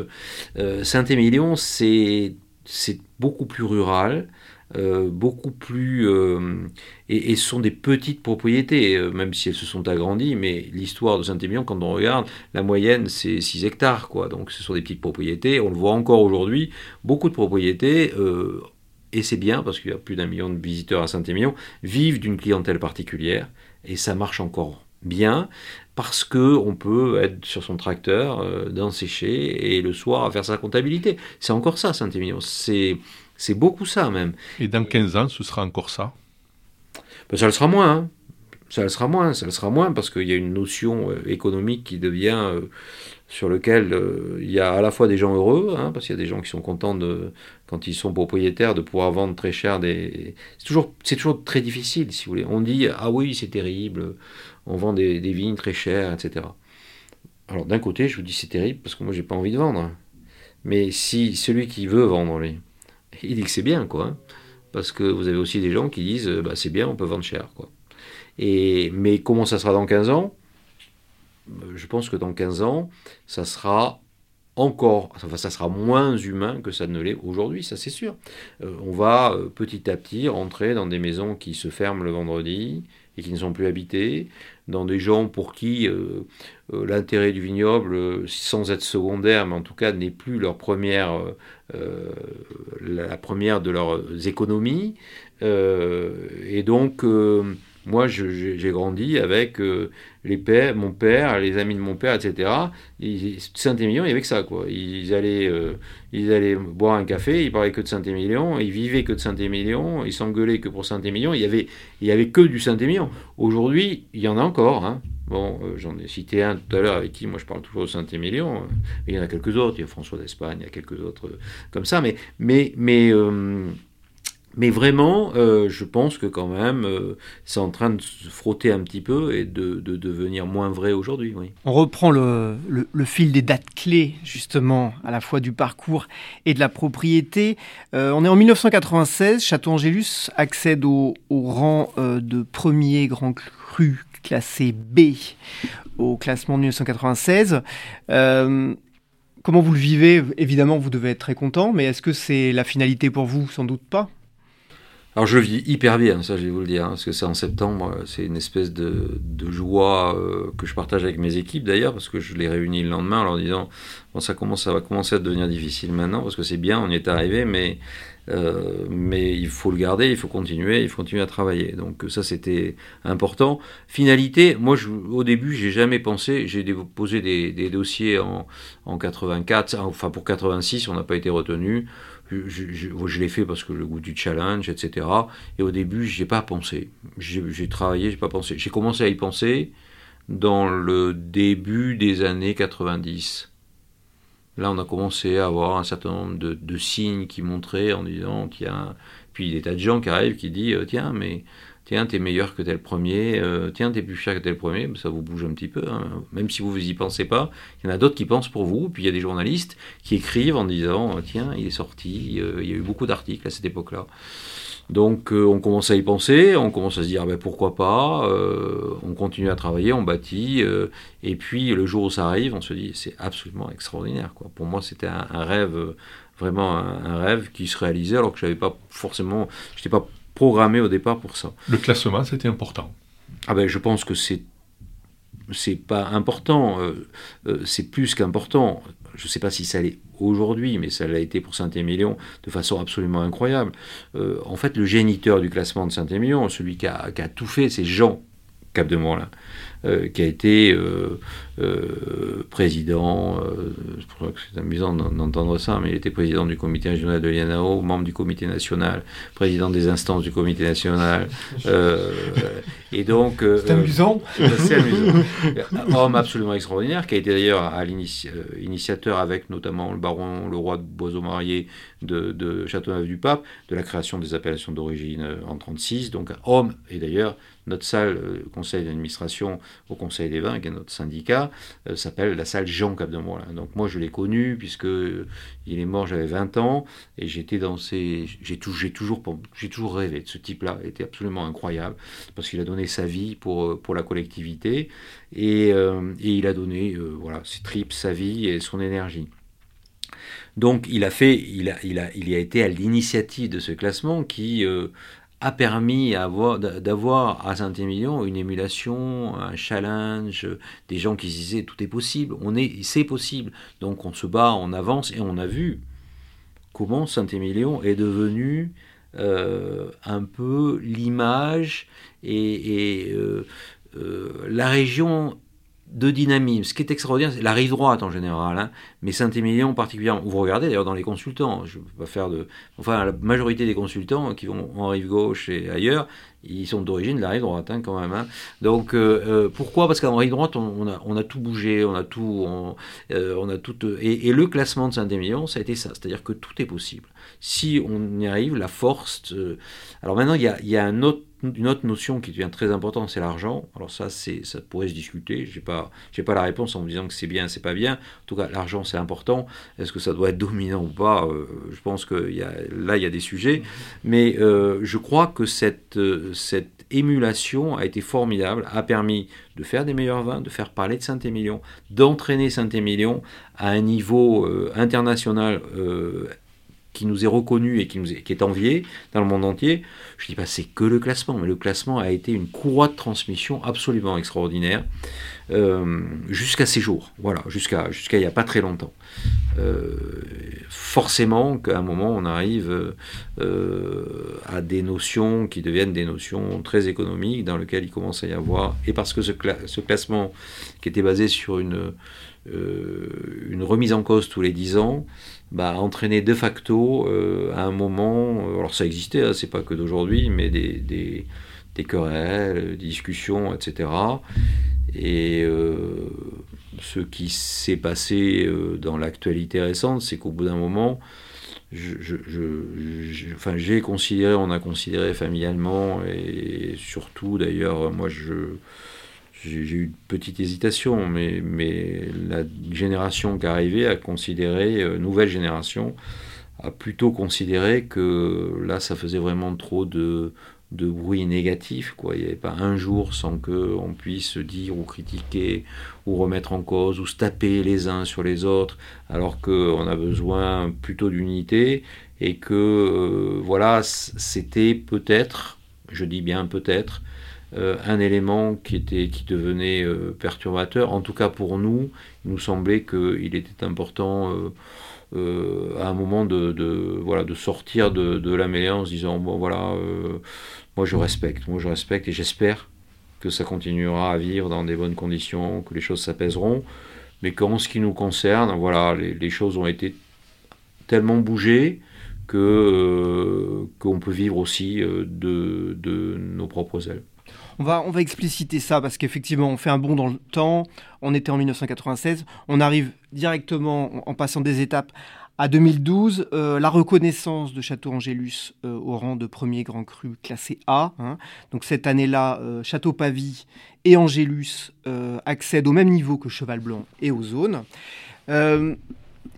Saint-Émilion, c'est c'est beaucoup plus rural, euh, beaucoup plus... Euh, et, ce sont des petites propriétés, euh, même si elles se sont agrandies, mais l'histoire de Saint-Émilion, quand on regarde, la moyenne, c'est 6 hectares, quoi. Donc ce sont des petites propriétés, on le voit encore aujourd'hui, beaucoup de propriétés, et c'est bien, parce qu'il y a plus d'un million de visiteurs à Saint-Émilion, vivent d'une clientèle particulière, et ça marche encore bien parce que on peut être sur son tracteur, euh, dans sécher et le soir faire sa comptabilité. C'est encore ça, Saint-Émilion. C'est, c'est beaucoup ça même. Et dans 15 ans, ce sera encore ça? Ben, Ça le sera moins. Hein. Ça le sera moins. Ça le sera moins parce qu'il y a une notion euh, économique qui devient euh, sur lequel il y a à la fois des gens heureux, hein, parce qu'il y a des gens qui sont contents de, quand ils sont propriétaires de pouvoir vendre très cher des. C'est toujours, très difficile, si vous voulez. On dit ah oui c'est terrible, on vend des, vignes très chères, etc. Alors d'un côté, je vous dis c'est terrible parce que moi j'ai pas envie de vendre. Mais si celui qui veut vendre, lui, il dit que c'est bien, quoi. Hein. parce que vous avez aussi des gens qui disent bah, c'est bien, on peut vendre cher, quoi. Et, mais comment ça sera dans 15 ans? Je pense que dans 15 ans, ça sera encore, enfin, ça sera moins humain que ça ne l'est aujourd'hui, ça c'est sûr. Euh, on va euh, petit à petit rentrer dans des maisons qui se ferment le vendredi, et qui ne sont plus habités, dans des gens pour qui euh, l'intérêt du vignoble, sans être secondaire, mais en tout cas n'est plus leur première, la première de leurs économies. et donc, Moi, j'ai grandi avec les pères, mon père, les amis de mon père, etc. Saint-Émilion, il y avait que ça, quoi. Ils allaient, euh, ils allaient boire un café, ils parlaient que de Saint-Émilion, ils vivaient que de Saint-Émilion, ils s'engueulaient que pour Saint-Émilion. Il y avait, il y avait que du Saint-Émilion. Aujourd'hui, il y en a encore. Hein. Bon, euh, j'en ai cité un tout à l'heure avec qui moi je parle toujours de Saint-Émilion. il y en a quelques autres. Il y a François d'Espagne, il y a quelques autres comme ça. Mais, mais, mais mais vraiment, euh, je pense que quand même, euh, c'est en train de se frotter un petit peu et de, devenir moins vrai aujourd'hui. Oui. On reprend le, fil des dates clés, justement, à la fois du parcours et de la propriété. Euh, on est en 1996, Château-Angélus accède au, rang de premier grand cru classé B au classement de 1996. comment vous le vivez? Évidemment, vous devez être très content, mais est-ce que c'est la finalité pour vous? Sans doute pas. Alors je vis hyper bien, ça je vais vous le dire, hein, parce que c'est en septembre, c'est une espèce de, joie euh, que je partage avec mes équipes d'ailleurs, parce que je les réunis le lendemain en leur disant bon ça commence, ça va commencer à devenir difficile maintenant, parce que c'est bien, on y est arrivé, mais euh, mais il faut le garder, il faut continuer, il faut continuer à travailler. Donc ça c'était important. Finalité, moi je, au début j'ai jamais pensé, j'ai déposé des, des dossiers en, en 84, enfin pour 86 on n'a pas été retenu je, l'ai fait parce que le goût du challenge, etc. Et au début, n'y ai pas pensé. J'ai travaillé, j'ai pas pensé. J'ai commencé à y penser dans le début des années 90. Là, on a commencé à avoir un certain nombre de, signes qui montraient en disant qu'il y a puis des tas de gens qui arrivent qui disent euh, tiens mais tiens, t'es meilleur que tel premier, euh, tiens, t'es plus cher que tel premier, ça vous bouge un petit peu, hein. même si vous y pensez pas, il y en a d'autres qui pensent pour vous, puis il y a des journalistes qui écrivent en disant, tiens, il est sorti, euh, il y a eu beaucoup d'articles à cette époque-là. Donc euh, on commence à y penser, on commence à se dire ben, pourquoi pas, on continue à travailler, on bâtit, et puis le jour où ça arrive, on se dit c'est absolument extraordinaire. Pour moi c'était un, rêve, vraiment un, rêve qui se réalisait alors que je n'avais pas forcément, pas programmé au départ pour ça. Le classement, c'était important. Ah ben, je pense que c'est c'est pas important, euh, euh, c'est plus qu'important. Je ne sais pas si ça l'est aujourd'hui, mais ça l'a été pour Saint-Émilion de façon absolument incroyable. Euh, en fait, le géniteur du classement de Saint-Émilion, celui qui a, qui a, tout fait, c'est Jean Cap de là euh, qui a été euh, euh, président, c'est amusant d'entendre ça, mais il était président du comité régional de l'INAO, membre du comité national, président des instances du comité national. et donc. c'est amusant. C'est amusant. Homme absolument extraordinaire, qui a été d'ailleurs à l'initiateur avec notamment le baron, le roi de Boiseau-Marié de, de Châteauneuf-du-Pape, de la création des appellations d'origine en 36. Donc homme, et d'ailleurs notre salle euh, conseil d'administration au Conseil des vins, qui est notre syndicat, euh, s'appelle la salle Jean Capdemois. Donc moi je l'ai connu puisque il est mort, j'avais 20 ans et j'étais dans ces, j'ai toujours, j'ai toujours rêvé de ce type-là. Il était absolument incroyable parce qu'il a donné sa vie pour euh, pour la collectivité et, et il a donné voilà ses tripes, sa vie et son énergie. Donc il a fait, il a, il a, il a été à l'initiative de ce classement qui a permis d'avoir à Saint-Émilion une émulation, un challenge, des gens qui disaient tout est possible, on est, c'est possible. Donc on se bat, on avance et on a vu comment Saint-Émilion est devenu euh, un peu l'image et, euh, euh, la région de dynamisme. Ce qui est extraordinaire, c'est la rive droite en général, hein, mais Saint-Émilion particulièrement. Vous regardez d'ailleurs dans les consultants, je peux pas faire de. Enfin, la majorité des consultants qui vont en rive gauche et ailleurs, ils sont d'origine de la rive droite hein, quand même. Hein. Donc euh, euh, pourquoi? Parce qu'en rive droite, on, a, tout bougé, on a tout. On, euh, a tout et, le classement de Saint-Émilion, ça a été ça. C'est-à-dire que tout est possible. Si on y arrive, la force. alors maintenant, il y a un autre une autre notion qui devient très importante, c'est l'argent. Alors ça, ça pourrait se discuter. J'ai pas, pas la réponse en me disant que c'est bien, c'est pas bien. En tout cas, l'argent, c'est important. Est-ce que ça doit être dominant ou pas? Euh, Je pense que y a, là, il y a des sujets. Mais euh, je crois que cette, euh, cette émulation a été formidable, a permis de faire des meilleurs vins, de faire parler de Saint-Émilion, d'entraîner Saint-Émilion à un niveau international qui nous est reconnu et qui, nous est, envié dans le monde entier, je dis pas c'est que le classement, mais le classement a été une courroie de transmission absolument extraordinaire euh, jusqu'à ces jours, voilà, jusqu'à jusqu'à il n'y a pas très longtemps. Euh, forcément qu'à un moment on arrive euh, à des notions qui deviennent des notions très économiques dans lesquelles il commence à y avoir, et parce que ce, classement qui était basé sur une, euh, une remise en cause tous les 10 ans, bah, entraîné de facto euh, à un moment, alors ça existait, hein, c'est pas que d'aujourd'hui, mais des, des, querelles, discussions, etc. Et ce qui s'est passé euh, dans l'actualité récente, c'est qu'au bout d'un moment, enfin, j'ai considéré, on a considéré familialement, et surtout d'ailleurs, moi je j'ai eu une petite hésitation, mais, la génération qui arrivait a considéré, euh, nouvelle génération, a plutôt considéré que là, ça faisait vraiment trop de, bruit négatif. Il n'y avait pas un jour sans qu'on puisse dire ou critiquer ou remettre en cause ou se taper les uns sur les autres, alors qu'on a besoin plutôt d'unité et que euh, voilà, c'était peut-être, je dis bien peut-être, euh, un élément qui, était, qui devenait euh, perturbateur. En tout cas pour nous, il nous semblait qu'il était important à un moment de, voilà, de sortir de, la mêlée en se disant, bon voilà, moi je respecte, moi je respecte et j'espère que ça continuera à vivre dans des bonnes conditions, que les choses s'apaiseront, mais qu'en ce qui nous concerne, voilà, les, choses ont été tellement bougées euh, qu'on peut vivre aussi euh, de, nos propres ailes. On va, on expliciter ça parce qu'effectivement, on fait un bond dans le temps. On était en 1996. On arrive directement, en passant des étapes, à 2012, euh, la reconnaissance de Château Angélus euh, au rang de premier grand cru classé A. Hein. Donc cette année-là, euh, Château Pavie et Angélus accèdent au même niveau que Cheval Blanc et Ozone.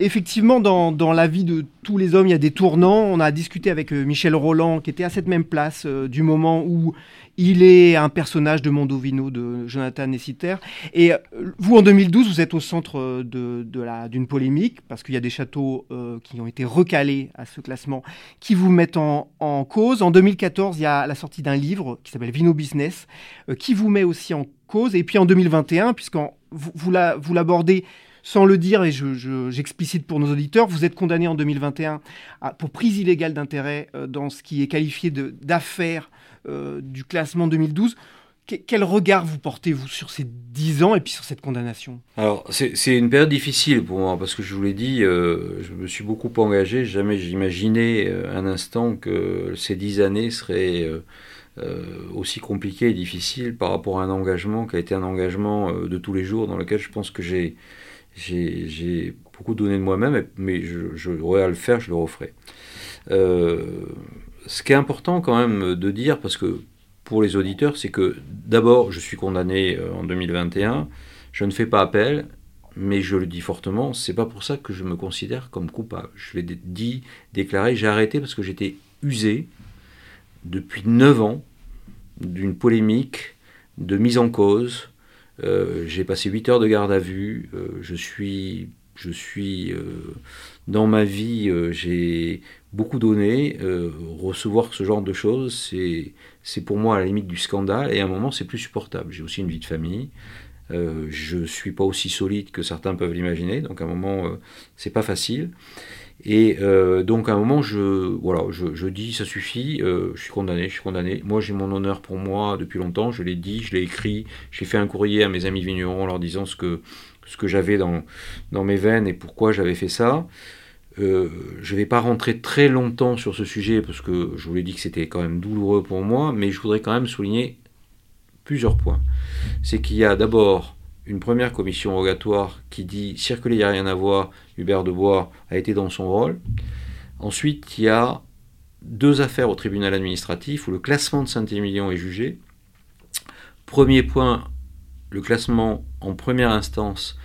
Effectivement, dans, dans, la vie de tous les hommes, il y a des tournants. On a discuté avec Michel Roland, qui était à cette même place du moment où il est un personnage de Mondovino de Jonathan Nessiter. Et euh, vous, en 2012, vous êtes au centre de, d'une polémique, parce qu'il y a des châteaux euh, qui ont été recalés à ce classement, qui vous mettent en, cause. En 2014, il y a la sortie d'un livre qui s'appelle Vino Business, euh, qui vous met aussi en cause. Et puis en 2021, puisque vous, vous, l'abordez sans le dire, et j'explicite pour nos auditeurs, vous êtes condamné en 2021 pour prise illégale d'intérêt dans ce qui est qualifié d'affaires euh, du classement 2012. quel regard vous portez-vous sur ces 10 ans et puis sur cette condamnation? Alors, c'est une période difficile pour moi, parce que je vous l'ai dit, euh, je me suis beaucoup engagé, jamais j'imaginais euh, un instant que ces 10 années seraient aussi compliquées et difficiles par rapport à un engagement qui a été un engagement de tous les jours, dans lequel je pense que j'ai beaucoup donné de moi-même, mais je, à le faire, je le referai ce qui est important quand même de dire, parce que pour les auditeurs, c'est que d'abord, je suis condamné euh, en 2021, je ne fais pas appel, mais je le dis fortement, c'est pas pour ça que je me considère comme coupable. Je l'ai dit, déclaré, j'ai arrêté parce que j'étais usé depuis 9 ans d'une polémique, de mise en cause. Euh, j'ai passé 8 heures de garde à vue, euh, je suis, je suis dans ma vie, j'ai beaucoup donné. Euh, recevoir ce genre de choses, c'est, c'est pour moi à la limite du scandale, et à un moment, c'est plus supportable. J'ai aussi une vie de famille. Euh, je ne suis pas aussi solide que certains peuvent l'imaginer, donc à un moment, euh, c'est pas facile. Et donc à un moment, je, voilà, je, dis, ça suffit, je suis condamné, je suis condamné. Moi, j'ai mon honneur pour moi depuis longtemps, je l'ai dit, je l'ai écrit, j'ai fait un courrier à mes amis vignerons en leur disant ce que, ce que j'avais dans, dans mes veines et pourquoi j'avais fait ça. Euh, je ne vais pas rentrer très longtemps sur ce sujet parce que je vous l'ai dit que c'était quand même douloureux pour moi, mais je voudrais quand même souligner plusieurs points. C'est qu'il y a d'abord une première commission rogatoire qui dit circuler, il n'y a rien à voir, Hubert de Bois a été dans son rôle. Ensuite, il y a deux affaires au tribunal administratif où le classement de Saint-Émilion est jugé. Premier point, le classement en première instance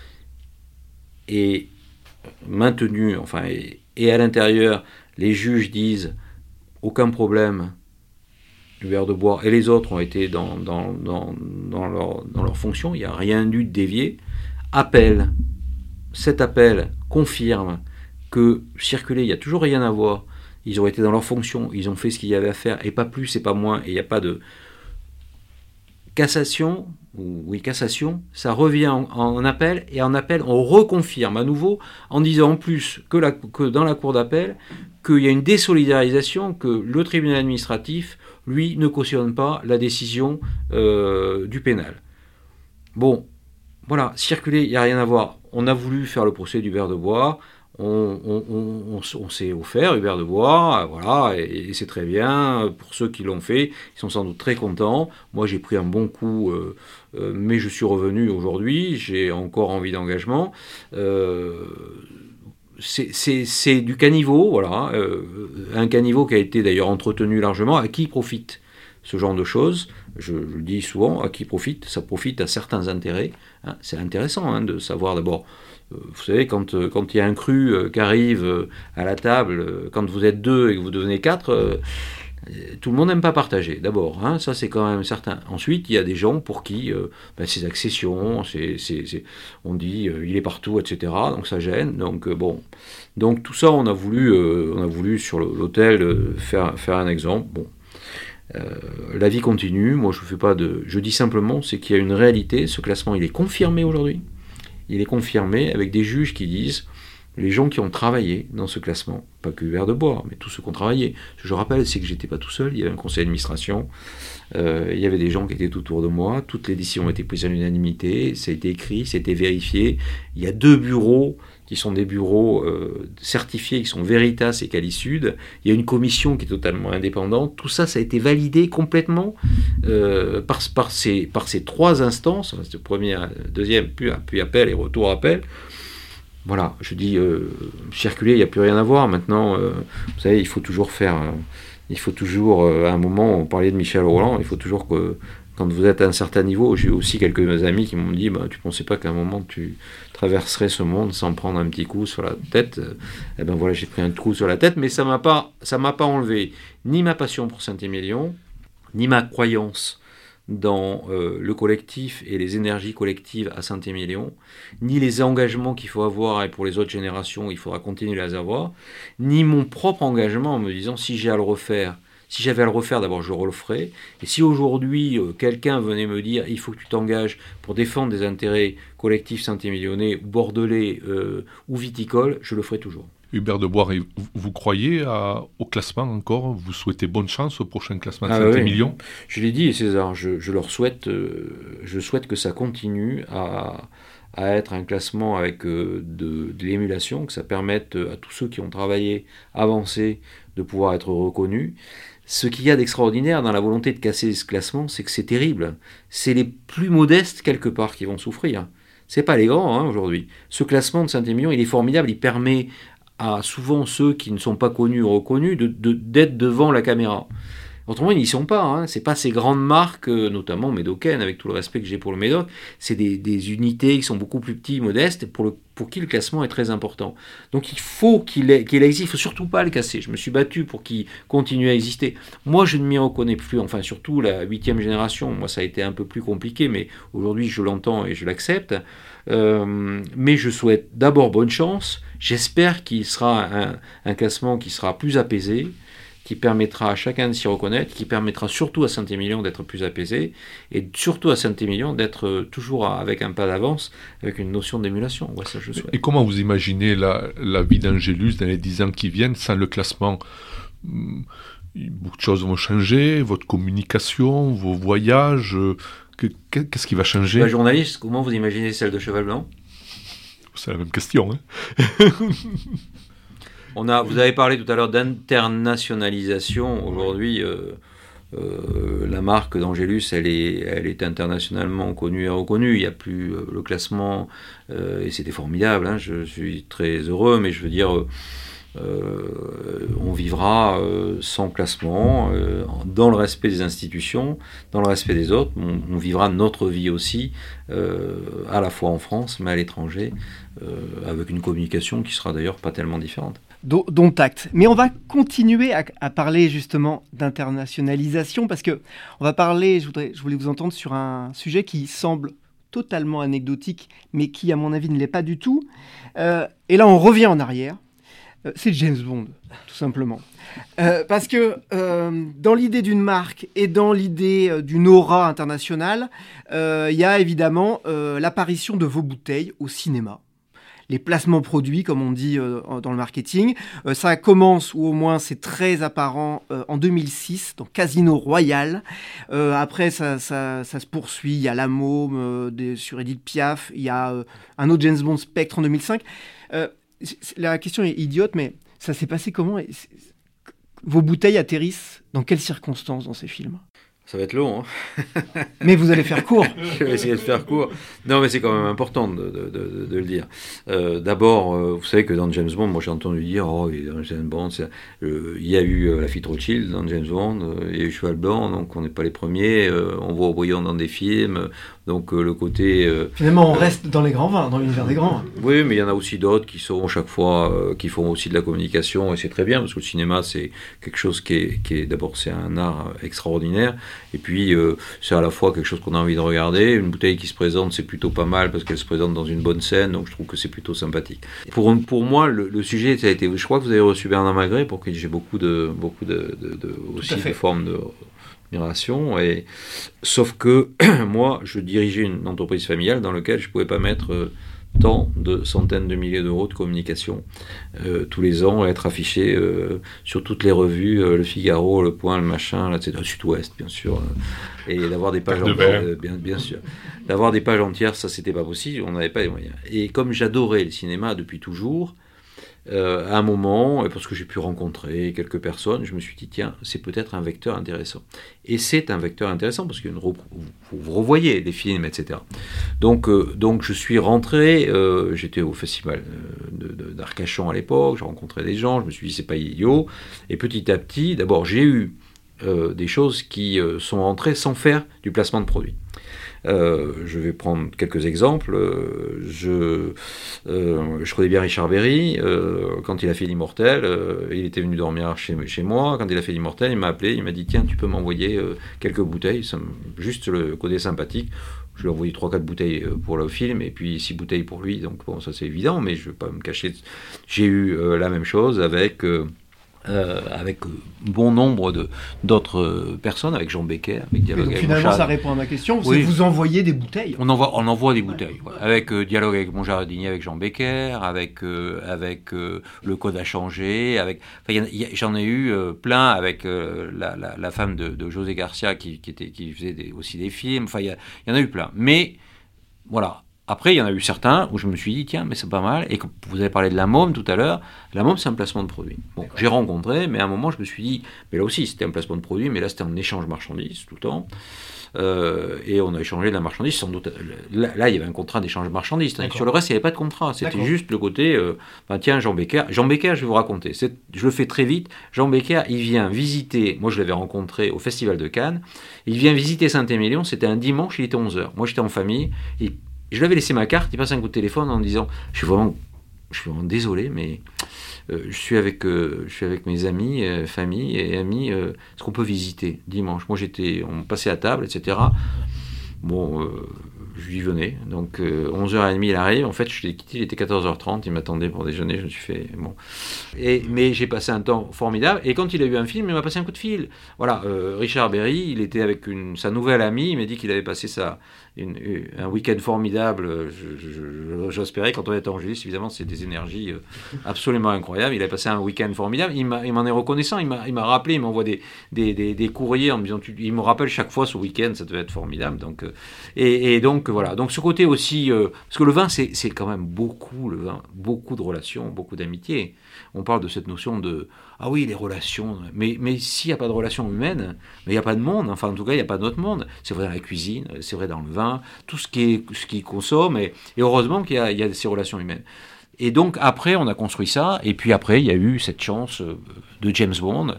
est maintenu, enfin, et, à l'intérieur, les juges disent aucun problème, Hubert de Bois et les autres ont été dans, dans, dans, dans leur, fonction, il n'y a rien dû dévier. Appel, cet appel confirme que circuler, il n'y a toujours rien à voir. Ils ont été dans leur fonction, ils ont fait ce qu'il y avait à faire, et pas plus et pas moins, et il n'y a pas de cassation, ou oui, cassation, ça revient en, appel, et en appel, on reconfirme à nouveau en disant en plus que dans la cour d'appel, qu'il y a une désolidarisation, que le tribunal administratif, lui, ne cautionne pas la décision euh, du pénal. Bon, voilà, circuler, il n'y a rien à voir. On a voulu faire le procès verre de bois, on, s'est offert Hubert de Bois, voilà, et, c'est très bien. Pour ceux qui l'ont fait, ils sont sans doute très contents. Moi, j'ai pris un bon coup, euh, euh, mais je suis revenu aujourd'hui. J'ai encore envie d'engagement. Euh, c'est du caniveau, voilà, un caniveau qui a été d'ailleurs entretenu largement. À qui profite ce genre de choses je, le dis souvent, à qui profite Ça profite à certains intérêts. Hein. C'est intéressant hein, de savoir d'abord euh, vous savez, quand, euh, quand il y a un cru euh, qui arrive à la table, quand vous êtes deux et que vous devenez quatre, tout le monde n'aime pas partager, d'abord, hein, ça c'est quand même certain. Ensuite, il y a des gens pour qui ben, ces accessions, on dit il est partout, etc. Donc ça gêne. Donc bon, donc tout ça, on a voulu, on a voulu sur l'hôtel faire, faire un exemple. Bon, la vie continue. Moi, je fais pas de, je dis simplement, c'est qu'il y a une réalité. Ce classement, il est confirmé aujourd'hui il est confirmé avec des juges qui disent les gens qui ont travaillé dans ce classement, pas que Hubert de Bois, mais tous ceux qui ont travaillé. Ce que je rappelle, c'est que j'étais pas tout seul, il y avait un conseil d'administration, euh, il y avait des gens qui étaient autour de moi, toutes les décisions ont été prises à l'unanimité, ça a été écrit, ça a été vérifié. Il y a deux bureaux qui sont des bureaux euh, certifiés, qui sont Veritas et Calisud. Il y a une commission qui est totalement indépendante. Tout ça, ça a été validé complètement euh, par, ces, trois instances, première, deuxième, puis appel et retour appel. Voilà, je dis euh, circuler, il n'y a plus rien à voir. Maintenant, vous savez, il faut toujours faire. il faut toujours, à un moment, on parlait de Michel Roland, il faut toujours que quand vous êtes à un certain niveau, j'ai aussi quelques amis qui m'ont dit bah, Tu pensais pas qu'à un moment tu traverserais ce monde sans prendre un petit coup sur la tête? Eh ben voilà, j'ai pris un coup sur la tête, mais ça m'a pas, pas enlevé ni ma passion pour Saint-Émilion, ni ma croyance dans euh, le collectif et les énergies collectives à Saint-Émilion, ni les engagements qu'il faut avoir et pour les autres générations, il faudra continuer à les avoir, ni mon propre engagement en me disant si j'ai à le refaire, si j'avais à le refaire, d'abord, je le ferais. Et si aujourd'hui, euh, quelqu'un venait me dire il faut que tu t'engages pour défendre des intérêts collectifs saint-émilionnais, bordelais euh, ou viticoles, je le ferai toujours. Hubert de Bois, vous croyez au classement encore? Vous souhaitez bonne chance au prochain classement de ah Saint-Émilion Je l'ai dit, César, je, leur souhaite, euh, je souhaite que ça continue à, être un classement avec de, de l'émulation, que ça permette à tous ceux qui ont travaillé, avancé, de pouvoir être reconnus. Ce qu'il y a d'extraordinaire dans la volonté de casser ce classement, c'est que c'est terrible. C'est les plus modestes, quelque part, qui vont souffrir. C'est pas les grands, hein, aujourd'hui. Ce classement de Saint-Émilion, il est formidable. Il permet à souvent ceux qui ne sont pas connus ou reconnus d'être de, devant la caméra. Autrement, ils n'y sont pas. Hein. C'est pas ces grandes marques, euh, notamment Médocaine, avec tout le respect que j'ai pour le Médoc. C'est des, unités qui sont beaucoup plus petites, modestes, pour, le, pour qui le classement est très important. Donc il faut qu'il existe. Il faut surtout pas le casser. Je me suis battu pour qu'il continue à exister. Moi, je ne m'y reconnais plus. Enfin, surtout la huitième génération. Moi, ça a été un peu plus compliqué, mais aujourd'hui, je l'entends et je l'accepte. Euh, mais je souhaite d'abord bonne chance. J'espère qu'il sera un, un classement qui sera plus apaisé qui permettra à chacun de s'y reconnaître, qui permettra surtout à Saint-Émilion d'être plus apaisé, et surtout à Saint-Émilion d'être toujours avec un pas d'avance, avec une notion d'émulation. Et comment vous imaginez la, vie d'Angélus dans les dix ans qui viennent sans le classement? Hmm, Beaucoup de choses vont changer, votre communication, vos voyages, qu'est-ce qui va changer? La journaliste, comment vous imaginez celle de Cheval Blanc? C'est la même question. Hein vous avez parlé tout à l'heure d'internationalisation. Aujourd'hui, euh, euh, la marque d'Angélus, elle est, elle est internationalement connue et reconnue. Il n'y a plus euh, le classement, et c'était formidable. Hein. je suis très heureux, mais je veux dire, on vivra sans classement, dans le respect des institutions, dans le respect des autres. On, on vivra notre vie aussi, à la fois en France, mais à l'étranger, avec une communication qui sera d'ailleurs pas tellement différente dont, acte. Mais on va continuer à, parler justement d'internationalisation parce que on va parler, je, voulais vous entendre sur un sujet qui semble totalement anecdotique, mais qui à mon avis ne l'est pas du tout. Euh, et là on revient en arrière. euh, c'est James Bond, tout simplement. Euh, parce que dans l'idée d'une marque et dans l'idée d'une aura internationale, il y a évidemment l'apparition de vos bouteilles au cinéma les placements produits, comme on dit dans le marketing. ça commence, ou au moins c'est très apparent, en 2006, dans Casino Royal. après, ça, se poursuit. Il y a La Môme sur Edith Piaf. Il y a un autre James Bond Spectre en 2005 la question est idiote, mais ça s'est passé comment Vos bouteilles atterrissent dans quelles circonstances dans ces films? Ça va être long. Hein mais vous allez faire court. Je vais essayer de faire court. Non, mais c'est quand même important de, le dire. Euh, d'abord, euh, vous savez que dans James Bond, moi j'ai entendu dire, oh, dans James Bond, euh, il y a eu la fille Rothschild dans James Bond, il y a eu Cheval Blanc, donc on n'est pas les premiers. on voit au brillant dans des films, donc le côté. Finalement, on reste dans les grands vins, dans l'univers des grands vins. Oui, mais il y en a aussi d'autres qui sont chaque fois, qui font aussi de la communication, et c'est très bien parce que le cinéma c'est quelque chose qui est, qui est d'abord c'est un art extraordinaire et puis, euh, c'est à la fois quelque chose qu'on a envie de regarder. Une bouteille qui se présente, c'est plutôt pas mal parce qu'elle se présente dans une bonne scène, donc je trouve que c'est plutôt sympathique. Pour, pour moi, le, sujet, ça a été. Je crois que vous avez reçu Bernard Magret pour qui j'ai beaucoup de, beaucoup de, de, aussi de formes de Et, sauf que moi, je dirigeais une entreprise familiale dans laquelle je ne pouvais pas mettre. Euh, tant de centaines de milliers d'euros de communication euh, tous les ans, être affiché euh, sur toutes les revues, euh, Le Figaro, Le Point, le machin, etc. Sud-Ouest, bien sûr, et d'avoir des pages entières, bien, bien sûr. D'avoir des pages entières, ça c'était pas possible, on n'avait pas les moyens. Et comme j'adorais le cinéma depuis toujours, euh, à un moment, parce que j'ai pu rencontrer quelques personnes, je me suis dit, tiens, c'est peut-être un vecteur intéressant. Et c'est un vecteur intéressant parce que vous, revoyez des films, etc. Donc, euh, donc je suis rentré, euh, j'étais au festival d'Arcachon à l'époque, j'ai rencontré des gens, je me suis dit, c'est pas idiot. Et petit à petit, d'abord, j'ai eu des choses qui sont rentrées sans faire du placement de produits. Euh, je vais prendre quelques exemples. Euh, je, euh, je connais bien Richard Berry. quand il a fait l'Immortel, il était venu dormir chez, moi. Quand il a fait l'Immortel, il m'a appelé. Il m'a dit Tiens, tu peux m'envoyer quelques bouteilles. juste le côté sympathique. Je lui ai envoyé 3-4 bouteilles pour le film et puis 6 bouteilles pour lui. Donc, bon, ça c'est évident, mais je ne vais pas me cacher. J'ai eu la même chose avec. Avec bon nombre d'autres personnes, avec Jean Becker, avec Dialogue Finalement, ça répond à ma question. Vous envoyez des bouteilles. On envoie, on envoie des bouteilles. Avec euh, Dialogue avec mon jardinier, avec Jean Becker, avec euh, avec le code à changer, avec. J'en ai eu plein avec la, la, femme de, José Garcia qui, qui, était, qui faisait aussi des films. Enfin, il y, y en a eu plein. Mais voilà, après, il y en a eu certains où je me suis dit, tiens, mais c'est pas mal. Et vous avez parlé de la môme tout à l'heure. La môme, c'est un placement de produit. Bon, j'ai rencontré, mais à un moment, je me suis dit, mais là aussi, c'était un placement de produit, mais là, c'était un échange marchandise tout le temps. Euh, et on a échangé de la marchandise, sans doute. Là, il y avait un contrat d'échange marchandise. Sur le reste, il n'y avait pas de contrat. C'était juste le côté, euh, ben, tiens, Jean Becker. Jean Becker, je vais vous raconter. Je le fais très vite. Jean Becker, il vient visiter. Moi, je l'avais rencontré au Festival de Cannes. Il vient visiter Saint-Émilion. C'était un dimanche, il était 11h. Moi, j'étais en famille. Je lui avais laissé ma carte, il passe un coup de téléphone en disant Je suis vraiment, désolé, mais euh, je, suis avec, euh, je suis avec mes amis, euh, famille et amis. Est-ce qu'on peut visiter dimanche? Moi, j'étais, on passait à table, etc. Bon, je lui venais. Donc 11h30 il arrive. En fait, je l'ai quitté, il était 14h30, il m'attendait pour déjeuner. Je me suis fait bon. Et, mais j'ai passé un temps formidable. Et quand il a eu un film, il m'a passé un coup de fil. Voilà, Richard Berry, il était avec sa nouvelle amie. Il m'a dit qu'il avait passé sa, un week-end formidable. J'espérais, quand on est en juillet, évidemment, c'est des énergies euh, absolument incroyables. Il a passé un week-end formidable. Il m'en est reconnaissant. Il m'a rappelé, il m'envoie des, des, courriers en me disant, il me rappelle chaque fois ce week-end, ça devait être formidable. Donc, euh, et, donc, voilà. Donc, ce côté aussi, euh, parce que le vin, c'est quand même beaucoup, le vin, beaucoup de relations, beaucoup d'amitié. On parle de cette notion de ah oui, les relations. Mais, mais s'il n'y a pas de relations humaines, il n'y a pas de monde. Enfin, en tout cas, il n'y a pas d'autre monde. C'est vrai dans la cuisine, c'est vrai dans le vin, tout ce qui, est, ce qui consomme. Et, heureusement qu'il y, y, a ces relations humaines. Et donc, après, on a construit ça. Et puis après, il y a eu cette chance euh, de James Bond,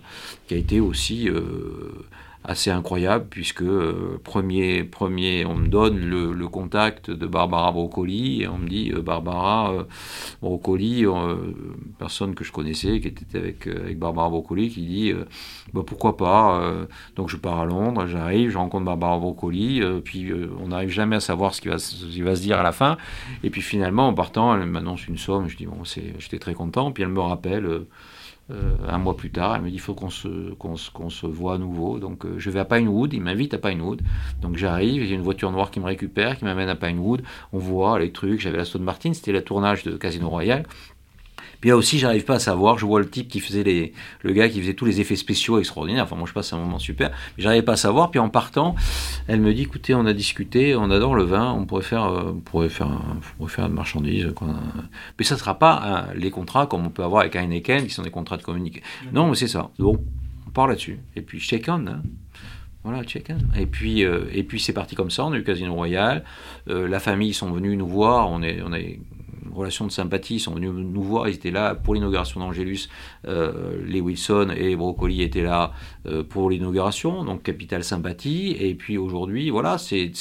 qui a été aussi. Euh, assez incroyable puisque euh, premier, premier, on me donne le, contact de Barbara Broccoli et on me dit euh, Barbara euh, Broccoli, personne que je connaissais qui était avec, avec Barbara Broccoli qui dit bah, pourquoi pas. donc je pars à Londres, j'arrive, je rencontre Barbara Broccoli, puis on n'arrive jamais à savoir ce qui, va, ce qui va se dire à la fin. Et puis finalement en partant, elle m'annonce une somme, je dis bon, j'étais très content, puis elle me rappelle. Euh, un mois plus tard, elle me dit il faut qu'on se, voit à nouveau. Donc euh, je vais à Pinewood, il m'invite à Pinewood. Donc j'arrive, j'ai une voiture noire qui me récupère, qui m'amène à Pinewood. On voit les trucs, j'avais la Stone Martin, c'était le tournage de Casino Royale. Puis là aussi, j'arrive pas à savoir. Je vois le type qui faisait les, le gars qui faisait tous les effets spéciaux extraordinaires. Enfin, moi, je passe un moment super. Mais j'arrivais pas à savoir. Puis en partant, elle me dit, écoutez, on a discuté, on adore le vin, on pourrait faire, euh, on pourrait faire, un, on pourrait faire une marchandise. Quoi. Mais ça sera pas les contrats comme on peut avoir avec Heineken, qui sont des contrats de communication. Non, mais c'est ça. Bon, on part là-dessus. Et puis check on. Hein. Voilà, check. Et puis, euh, et puis c'est parti comme ça. On a eu Casino Royal. Euh, la famille, ils sont venus nous voir. On est, on est relation de sympathie. Ils sont venus nous voir. Ils étaient là pour l'inauguration d'Angélus. Euh, les Wilson et Brocoli étaient là euh, pour l'inauguration. Donc, capitale sympathie. Et puis aujourd'hui, voilà, c'est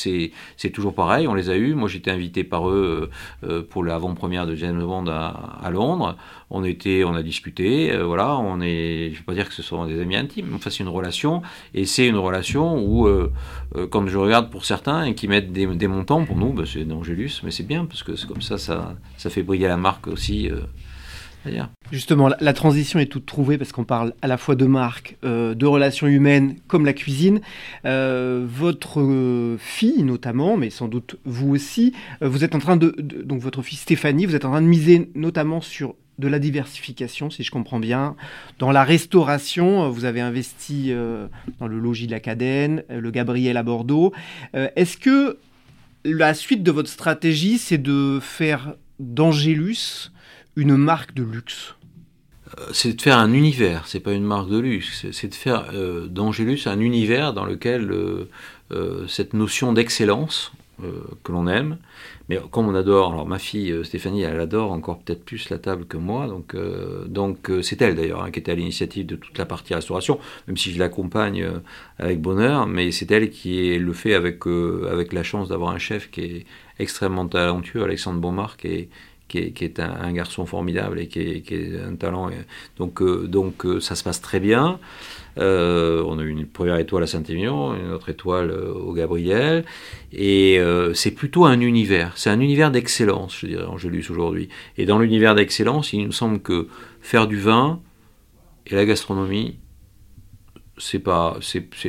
toujours pareil. On les a eus. Moi, j'étais invité par eux euh, pour l'avant-première de James Bond à, Londres. On était, on a discuté. voilà, on est. Je vais pas dire que ce sont des amis intimes. Enfin, c'est une relation. Et c'est une relation où, quand je regarde pour certains et qui mettent des, montants, pour nous, bah, c'est d'Angélus. Mais c'est bien parce que c'est comme ça, ça fait briller la marque aussi. Euh, Justement, la, transition est toute trouvée parce qu'on parle à la fois de marque, euh, de relations humaines comme la cuisine. Euh, votre fille notamment, mais sans doute vous aussi, vous êtes en train de, donc votre fille Stéphanie, vous êtes en train de miser notamment sur de la diversification, si je comprends bien. Dans la restauration, vous avez investi dans le logis de la Cadenne, le Gabriel à Bordeaux. Est-ce que la suite de votre stratégie, c'est de faire d'Angélus une marque de luxe? Euh, c'est de faire un univers, c'est pas une marque de luxe, c'est de faire euh, d'Angélus un univers dans lequel euh, cette notion d'excellence que l'on aime, mais comme on adore, alors ma fille Stéphanie, elle adore encore peut-être plus la table que moi, donc donc c'est elle d'ailleurs hein, qui était à l'initiative de toute la partie restauration, même si je l'accompagne avec bonheur, mais c'est elle qui le fait avec avec la chance d'avoir un chef qui est extrêmement talentueux, Alexandre Beaumar, qui est, qui est, un, garçon formidable et qui est, un talent. Donc, euh, donc euh, ça se passe très bien. Euh, on a eu une première étoile à Saint-Émilion, une autre étoile au Gabriel. Et c'est plutôt un univers. C'est un univers d'excellence, je dirais, Angélus aujourd'hui. Et dans l'univers d'excellence, il nous semble que faire du vin et la gastronomie, c'est pas,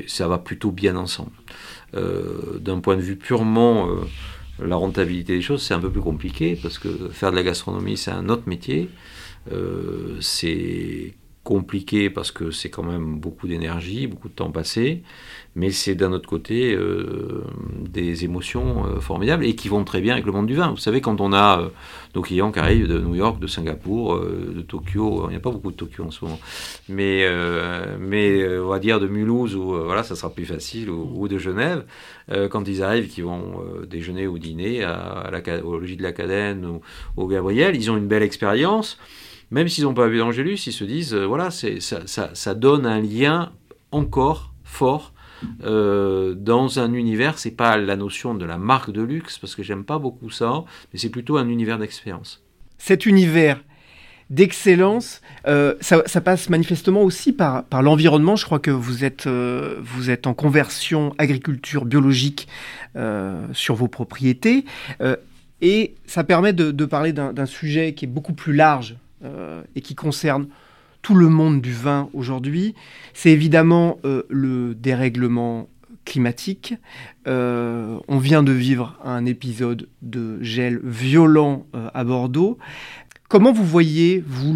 ça va plutôt bien ensemble. D'un point de vue purement la rentabilité des choses, c'est un peu plus compliqué parce que faire de la gastronomie, c'est un autre métier. Euh, c'est compliqué parce que c'est quand même beaucoup d'énergie, beaucoup de temps passé, mais c'est d'un autre côté euh, des émotions euh, formidables et qui vont très bien avec le monde du vin. Vous savez, quand on a euh, nos clients qui arrivent de New York, de Singapour, de Tokyo, il n'y a pas beaucoup de Tokyo en ce moment, mais, mais on va dire de Mulhouse, ou voilà, ça sera plus facile, ou, de Genève, quand ils arrivent, qui vont déjeuner ou dîner à, la, au logis de la Cadenne ou au Gabriel, ils ont une belle expérience même s'ils n'ont pas vu d'Angélus, ils se disent, euh, voilà, ça, ça, ça, donne un lien encore fort euh, dans un univers. C'est pas la notion de la marque de luxe, parce que j'aime pas beaucoup ça, mais c'est plutôt un univers d'expérience. Cet univers d'excellence, euh, ça, passe manifestement aussi par, l'environnement. Je crois que vous êtes, en conversion agriculture biologique sur vos propriétés. et ça permet de, parler d'un sujet qui est beaucoup plus large et qui concerne tout le monde du vin aujourd'hui, c'est évidemment euh, le dérèglement climatique. Euh, on vient de vivre un épisode de gel violent à Bordeaux. Comment vous voyez, vous,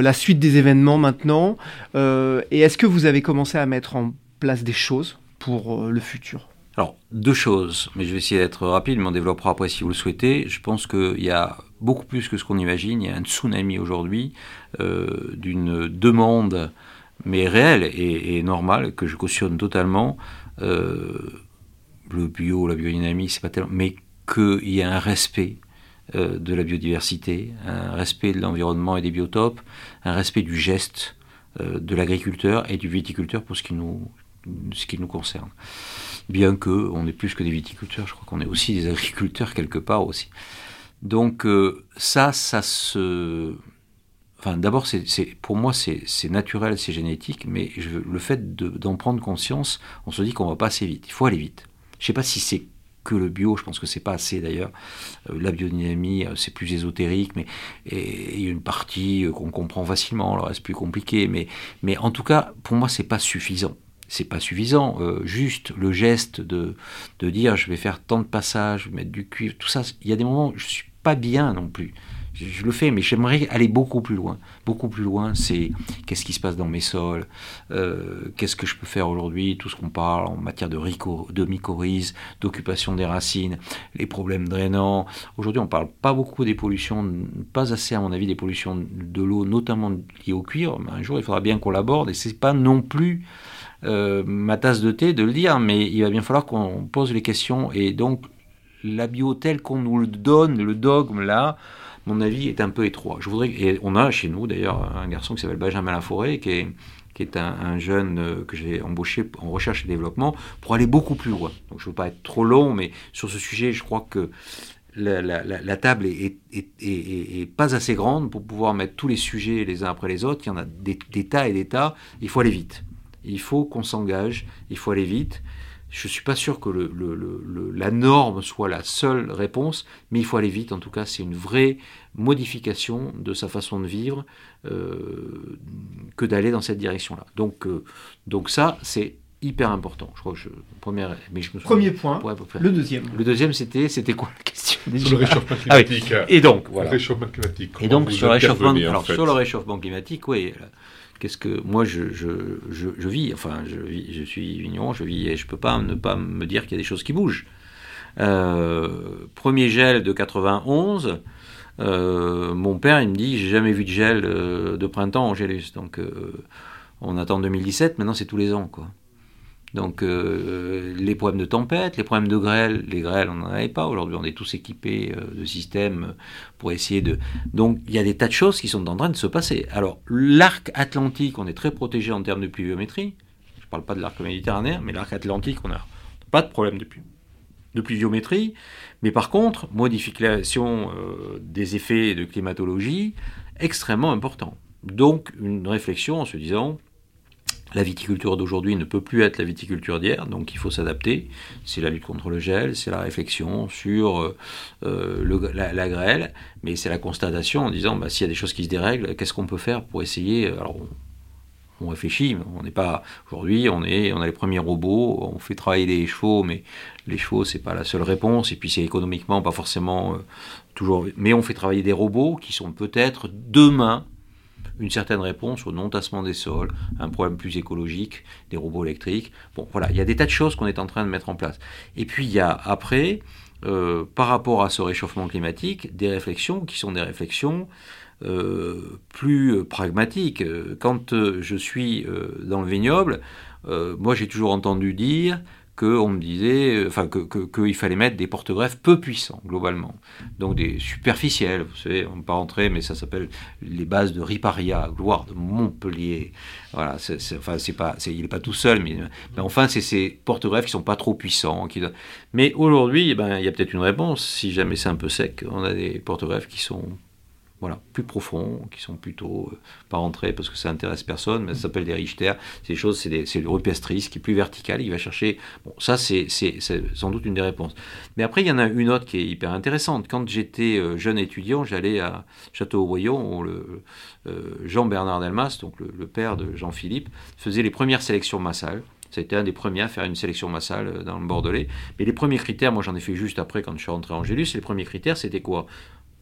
la suite des événements maintenant Et est-ce que vous avez commencé à mettre en place des choses pour le futur? Alors, deux choses, mais je vais essayer d'être rapide, mais on développera après si vous le souhaitez. Je pense qu'il y a beaucoup plus que ce qu'on imagine. Il y a un tsunami aujourd'hui euh, d'une demande, mais réelle et, normale, que je cautionne totalement. Euh, le bio, la biodynamie, c'est pas tellement. Mais qu'il y a un respect euh, de la biodiversité, un respect de l'environnement et des biotopes, un respect du geste de l'agriculteur et du viticulteur pour ce qui nous ce qui nous concerne. Bien que on est plus que des viticulteurs, je crois qu'on est aussi des agriculteurs quelque part aussi. Donc euh, ça, ça se... Enfin, d'abord, pour moi, c'est, naturel, c'est génétique, mais le fait d'en prendre conscience, on se dit qu'on va pas assez vite. Il faut aller vite. Je sais pas si c'est que le bio, je pense que c'est pas assez d'ailleurs. Euh, la biodynamie, euh, c'est plus ésotérique, mais il y a une partie qu'on comprend facilement, le reste plus compliqué. Mais, mais en tout cas, pour moi, c'est pas suffisant c'est pas suffisant. juste le geste de, de dire je vais faire tant de passages, mettre du cuivre, tout ça, il y a des moments où je suis pas bien non plus. Je, le fais, mais j'aimerais aller beaucoup plus loin. Beaucoup plus loin, c'est qu'est-ce qui se passe dans mes sols, euh, qu'est-ce que je peux faire aujourd'hui, tout ce qu'on parle en matière de, rico, d'occupation des racines, les problèmes drainants. Aujourd'hui, on parle pas beaucoup des pollutions, pas assez à mon avis des pollutions de l'eau, notamment liées au cuir. Un jour, il faudra bien qu'on l'aborde, et c'est pas non plus euh, ma tasse de thé de le dire, mais il va bien falloir qu'on pose les questions. Et donc, la bio telle qu'on nous le donne, le dogme là, mon avis est un peu étroit. Je voudrais, et on a chez nous d'ailleurs un garçon qui s'appelle Benjamin Laforêt, qui est, qui est un, jeune euh, que j'ai embauché en recherche et développement pour aller beaucoup plus loin. Donc je ne veux pas être trop long, mais sur ce sujet, je crois que la, table est, pas assez grande pour pouvoir mettre tous les sujets les uns après les autres. Il y en a des, des tas et des tas. Il faut aller vite. Il faut qu'on s'engage. Il faut aller vite. Je ne suis pas sûr que la norme soit la seule réponse, mais il faut aller vite. En tout cas, c'est une vraie modification de sa façon de vivre euh, que d'aller dans cette direction-là. Donc, euh, donc ça, c'est hyper important. Je crois que je, première, mais je me Premier point. le deuxième. Le deuxième, c'était, c'était quoi la question? Sur le réchauffement ah climatique. Et donc, voilà. Le réchauffement climatique. Et donc, sur, le réchauffement, alors, sur le réchauffement climatique, oui qu'est-ce que moi je, je, je, vis enfin je vis, je suis vigneron je vis et je peux pas ne pas me dire qu'il y a des choses qui bougent. Euh, premier gel de 91 euh, mon père il me dit j'ai jamais vu de gel euh, de printemps en Gélus. Donc on attend 2017 maintenant c'est tous les ans quoi donc euh, les problèmes de tempête, les problèmes de grêle, les grêles on n'en avait pas. Aujourd'hui on est tous équipés euh, de systèmes pour essayer de... Donc il y a des tas de choses qui sont en train de se passer. Alors l'arc atlantique, on est très protégé en termes de pluviométrie. Je ne parle pas de l'arc méditerranéen, mais l'arc atlantique, on n'a pas de problème de, de pluviométrie. Mais par contre, modification euh, des effets de climatologie, extrêmement important. Donc une réflexion en se disant la viticulture d'aujourd'hui ne peut plus être la viticulture d'hier, donc il faut s'adapter. C'est la lutte contre le gel, c'est la réflexion sur euh, euh, la, grêle, mais c'est la constatation en disant bah, s'il y a des choses qui se dérèglent, qu'est-ce qu'on peut faire pour essayer Alors on, réfléchit, on n'est pas aujourd'hui, on a les premiers robots, on fait travailler les chevaux, mais les chevaux c'est pas la seule réponse, et puis c'est économiquement pas forcément euh, toujours, mais on fait travailler des robots qui sont peut-être demain une certaine réponse au non-tassement des sols, un problème plus écologique, des robots électriques. Bon, voilà, il y a des tas de choses qu'on est en train de mettre en place. Et puis il y a après, euh, par rapport à ce réchauffement climatique, des réflexions qui sont des réflexions euh, plus pragmatiques. Quand euh, je suis dans le vignoble, moi j'ai toujours entendu dire qu'on me disait, euh, enfin, qu'il que, fallait mettre des porte-greffes peu puissants, globalement. Donc des superficiels, vous savez, on ne pas rentrer, mais ça s'appelle les bases de Riparia, gloire de Montpellier. Voilà, c'est, enfin, c'est pas, il n'est pas tout seul, mais, mais enfin, c'est ces porte-greffes qui sont pas trop puissants. Qui, mais aujourd'hui, eh ben, il y a peut-être une réponse. Si jamais c'est un peu sec, on a des porte-greffes qui sont voilà, plus profonds, qui sont plutôt euh, pas rentrés parce que ça intéresse personne, mais ça s'appelle des Richter. Ces choses, c'est, le rupestrice qui est plus vertical. Il va chercher. Bon, ça, c'est, sans doute une des réponses. Mais après, il y en a une autre qui est hyper intéressante. Quand j'étais euh, jeune étudiant, j'allais à Château-Haut-Voyon, où le, euh, Jean-Bernard Delmas, donc le, père de Jean-Philippe, faisait les premières sélections massales. Ça a été un des premiers à faire une sélection massale dans le Bordelais. Mais les premiers critères, moi j'en ai fait juste après quand je suis rentré en Gélus, les premiers critères c'était quoi?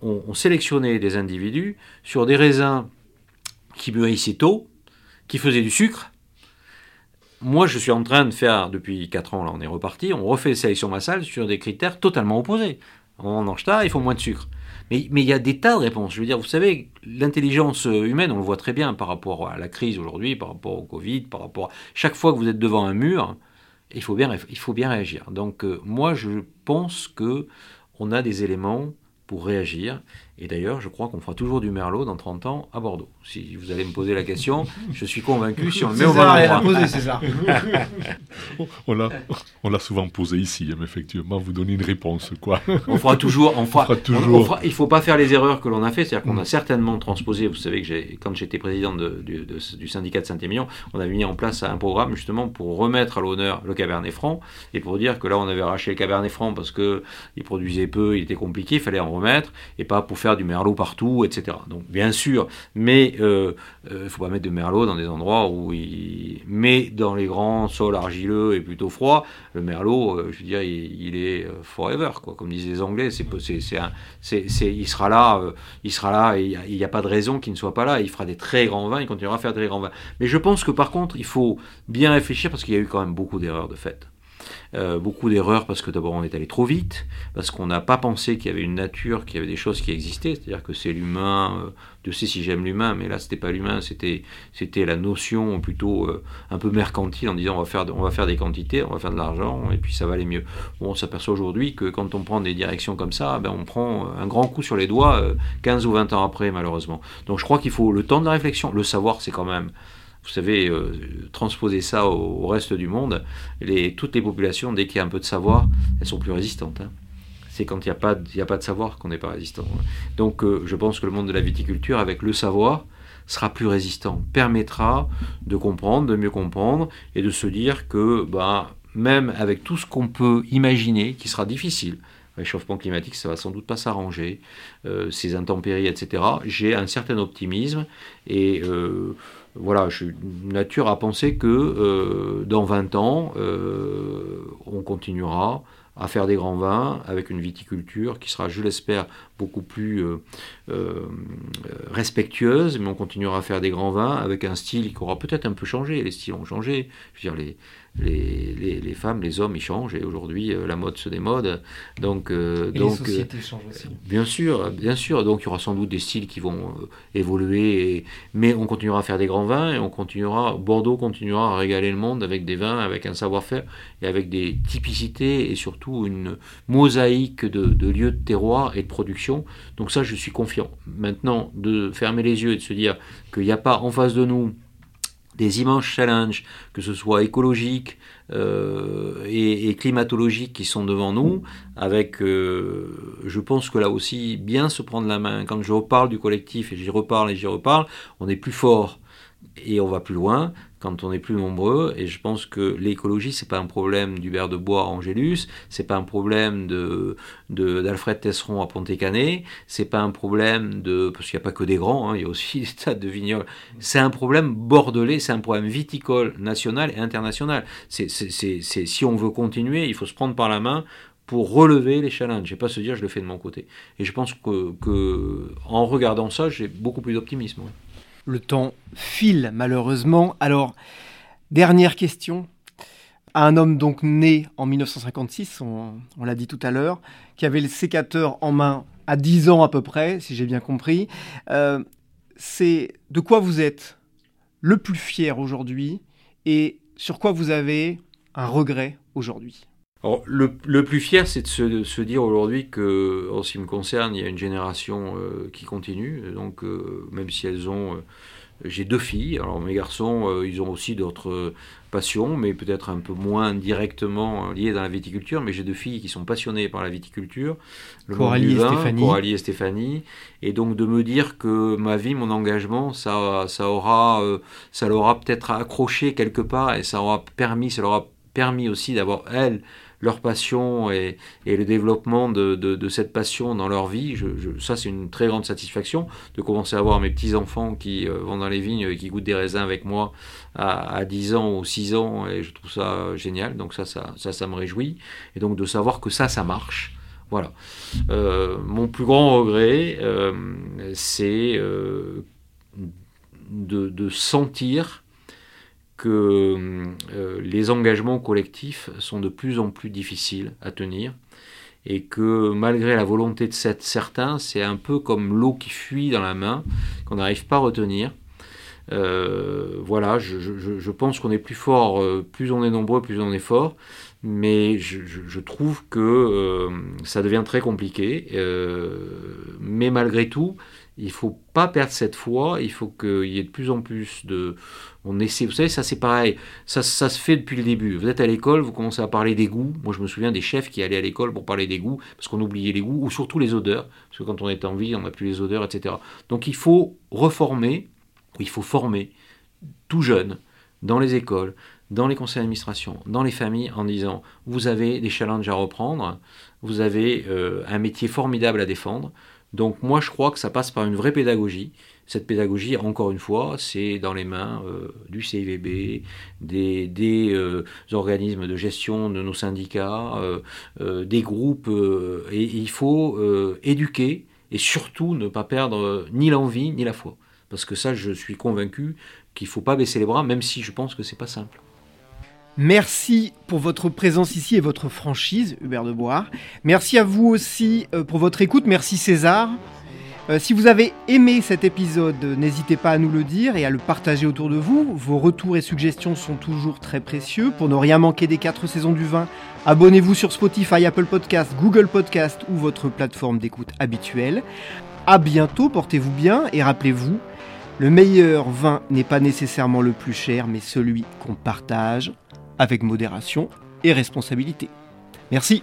On, sélectionnait des individus sur des raisins qui mûrissaient tôt, qui faisaient du sucre. Moi, je suis en train de faire, depuis 4 ans, là on est reparti, on refait des sélections massales sur des critères totalement opposés. En Ancheta, il faut moins de sucre. Mais, mais, il y a des tas de réponses. Je veux dire, vous savez, l'intelligence humaine, on le voit très bien par rapport à la crise aujourd'hui, par rapport au Covid, par rapport à... Chaque fois que vous êtes devant un mur, il faut bien, il faut bien réagir. Donc euh, moi, je pense que on a des éléments pour réagir. Et d'ailleurs, je crois qu'on fera toujours du merlot dans 30 ans à Bordeaux. Si vous allez me poser la question, je suis convaincu si on le met au bon César. on l'a, on l'a souvent posé ici, hein, mais effectivement, vous donnez une réponse, quoi. On fera toujours, on fera, toujours. il faut pas faire les erreurs que l'on a fait, c'est-à-dire qu'on a certainement transposé. Vous savez que j'ai, quand j'étais président du syndicat de Saint-Émilion, on avait mis en place un programme justement pour remettre à l'honneur le Cabernet Franc et pour dire que là, on avait arraché le Cabernet Franc parce que il produisait peu, il était compliqué, il fallait en remettre et pas pour faire du merlot partout, etc. Donc bien sûr, mais il euh, ne euh, faut pas mettre de merlot dans des endroits où il... Mais dans les grands sols argileux et plutôt froids, le merlot, euh, je veux dire, il, est forever, quoi. Comme disent les Anglais, c'est, il sera là, il sera là, il n'y a, pas de raison qu'il ne soit pas là. Il fera des très grands vins, il continuera à faire des très grands vins. Mais je pense que par contre, il faut bien réfléchir parce qu'il y a eu quand même beaucoup d'erreurs de fait. Euh, beaucoup d'erreurs parce que d'abord on est allé trop vite, parce qu'on n'a pas pensé qu'il y avait une nature, qu'il y avait des choses qui existaient, c'est-à-dire que c'est l'humain, euh, Dieu sait si j'aime l'humain, mais là c'était pas l'humain, c'était, c'était la notion plutôt euh, un peu mercantile en disant on va, faire, on va faire des quantités, on va faire de l'argent et puis ça va aller mieux. Bon, on s'aperçoit aujourd'hui que quand on prend des directions comme ça, ben, on prend un grand coup sur les doigts 15 ou 20 ans après malheureusement. Donc je crois qu'il faut le temps de la réflexion, le savoir c'est quand même vous savez, euh, transposer ça au, reste du monde, toutes les populations, dès qu'il y a un peu de savoir, elles sont plus résistantes. Hein. C'est quand il n'y a, pas, de savoir qu'on n'est pas résistant. Donc euh, je pense que le monde de la viticulture, avec le savoir, sera plus résistant, permettra de comprendre, de mieux comprendre, et de se dire que bah, même avec tout ce qu'on peut imaginer, qui sera difficile, réchauffement climatique, ça va sans doute pas s'arranger, euh, ces intempéries, etc. J'ai un certain optimisme et voilà, je suis nature à penser que euh, dans 20 ans, euh, on continuera à faire des grands vins avec une viticulture qui sera, je l'espère, beaucoup plus euh, respectueuse, mais on continuera à faire des grands vins avec un style qui aura peut-être un peu changé. Les styles ont changé. Les, les, femmes, les hommes, ils changent et aujourd'hui euh, la mode se démode. Donc, euh, et donc les sociétés changent aussi. Bien sûr, bien sûr. Donc il y aura sans doute des styles qui vont euh, évoluer, mais on continuera à faire des grands vins et on continuera. Bordeaux continuera à régaler le monde avec des vins, avec un savoir-faire et avec des typicités et surtout une mosaïque de, de lieux de terroir et de production. Donc ça, je suis confiant. Maintenant, de fermer les yeux et de se dire qu'il n'y a pas en face de nous des immenses challenges, que ce soit écologiques euh, et, climatologiques qui sont devant nous, avec, euh, je pense que là aussi, bien se prendre la main. Quand je reparle du collectif et j'y reparle et j'y reparle, on est plus fort et on va plus loin quand on est plus nombreux. Et je pense que l'écologie, c'est pas un problème d'Hubert de Bois à Angélus, c'est pas un problème de, d'Alfred Tesseron à Pontécanet, c'est pas un problème de. Parce qu'il n'y a pas que des grands, hein, il y a aussi des tas de vignobles. C'est un problème bordelais, c'est un problème viticole national et international. Si on veut continuer, il faut se prendre par la main pour relever les challenges et pas se dire je le fais de mon côté. Et je pense que en regardant ça, j'ai beaucoup plus d'optimisme. Le temps file malheureusement. Alors, dernière question. À un homme donc né en 1956, on, l'a dit tout à l'heure, qui avait le sécateur en main à 10 ans à peu près, si j'ai bien compris. Euh, c'est de quoi vous êtes le plus fier aujourd'hui et sur quoi vous avez un regret aujourd'hui? Le, plus fier, c'est de se, dire aujourd'hui que, en ce qui me concerne, il y a une génération euh, qui continue. Donc, euh, même si elles ont. Euh, j'ai deux filles. Alors, mes garçons, ils ont aussi d'autres passions, mais peut-être un peu moins directement liées dans la viticulture. Mais j'ai deux filles qui sont passionnées par la viticulture. Coralie et Stéphanie. Coralie et Stéphanie. Et donc, de me dire que ma vie, mon engagement, ça, ça aura, ça l'aura peut-être accroché quelque part et ça aura permis, ça leur a permis aussi d'avoir, elles, leur passion et, le développement de, cette passion dans leur vie. ça, c'est une très grande satisfaction de commencer à voir mes petits-enfants qui euh, vont dans les vignes et qui goûtent des raisins avec moi à, 10 ans ou 6 ans, et je trouve ça génial. Donc ça, ça, ça, me réjouit. Et donc de savoir que ça, ça marche. Voilà. Euh, mon plus grand regret, euh, c'est de, sentir que euh, les engagements collectifs sont de plus en plus difficiles à tenir et que malgré la volonté de certains, c'est un peu comme l'eau qui fuit dans la main, qu'on n'arrive pas à retenir. voilà, je, pense qu'on est plus fort, plus on est nombreux, plus on est fort mais je, trouve que ça devient très compliqué. mais malgré tout, il faut pas perdre cette foi, il faut qu'il y ait de plus en plus de... On essaie, vous savez, ça c'est pareil, ça, ça, se fait depuis le début. Vous êtes à l'école, vous commencez à parler des goûts. Moi je me souviens des chefs qui allaient à l'école pour parler des goûts, parce qu'on oubliait les goûts, ou surtout les odeurs, parce que quand on est en vie, on n'a plus les odeurs, etc. Donc il faut reformer, il faut former tout jeune, dans les écoles, dans les conseils d'administration, dans les familles, en disant, vous avez des challenges à reprendre, vous avez euh, un métier formidable à défendre, donc moi je crois que ça passe par une vraie pédagogie. Cette pédagogie, encore une fois, c'est dans les mains euh, du CIVB, des, euh, organismes de gestion de nos syndicats, euh, des groupes, et, il faut éduquer et surtout ne pas perdre ni l'envie ni la foi. Parce que ça, je suis convaincu qu'il ne faut pas baisser les bras, même si je pense que c'est pas simple. Merci pour votre présence ici et votre franchise, Hubert de Bois. Merci à vous aussi euh, pour votre écoute. Merci César. Euh, si vous avez aimé cet épisode, n'hésitez pas à nous le dire et à le partager autour de vous. Vos retours et suggestions sont toujours très précieux. Pour ne rien manquer des 4 saisons du vin, abonnez-vous sur Spotify, Apple Podcast, Google Podcast ou votre plateforme d'écoute habituelle. A bientôt, portez-vous bien et rappelez-vous, le meilleur vin n'est pas nécessairement le plus cher, mais celui qu'on partage avec modération et responsabilité. Merci.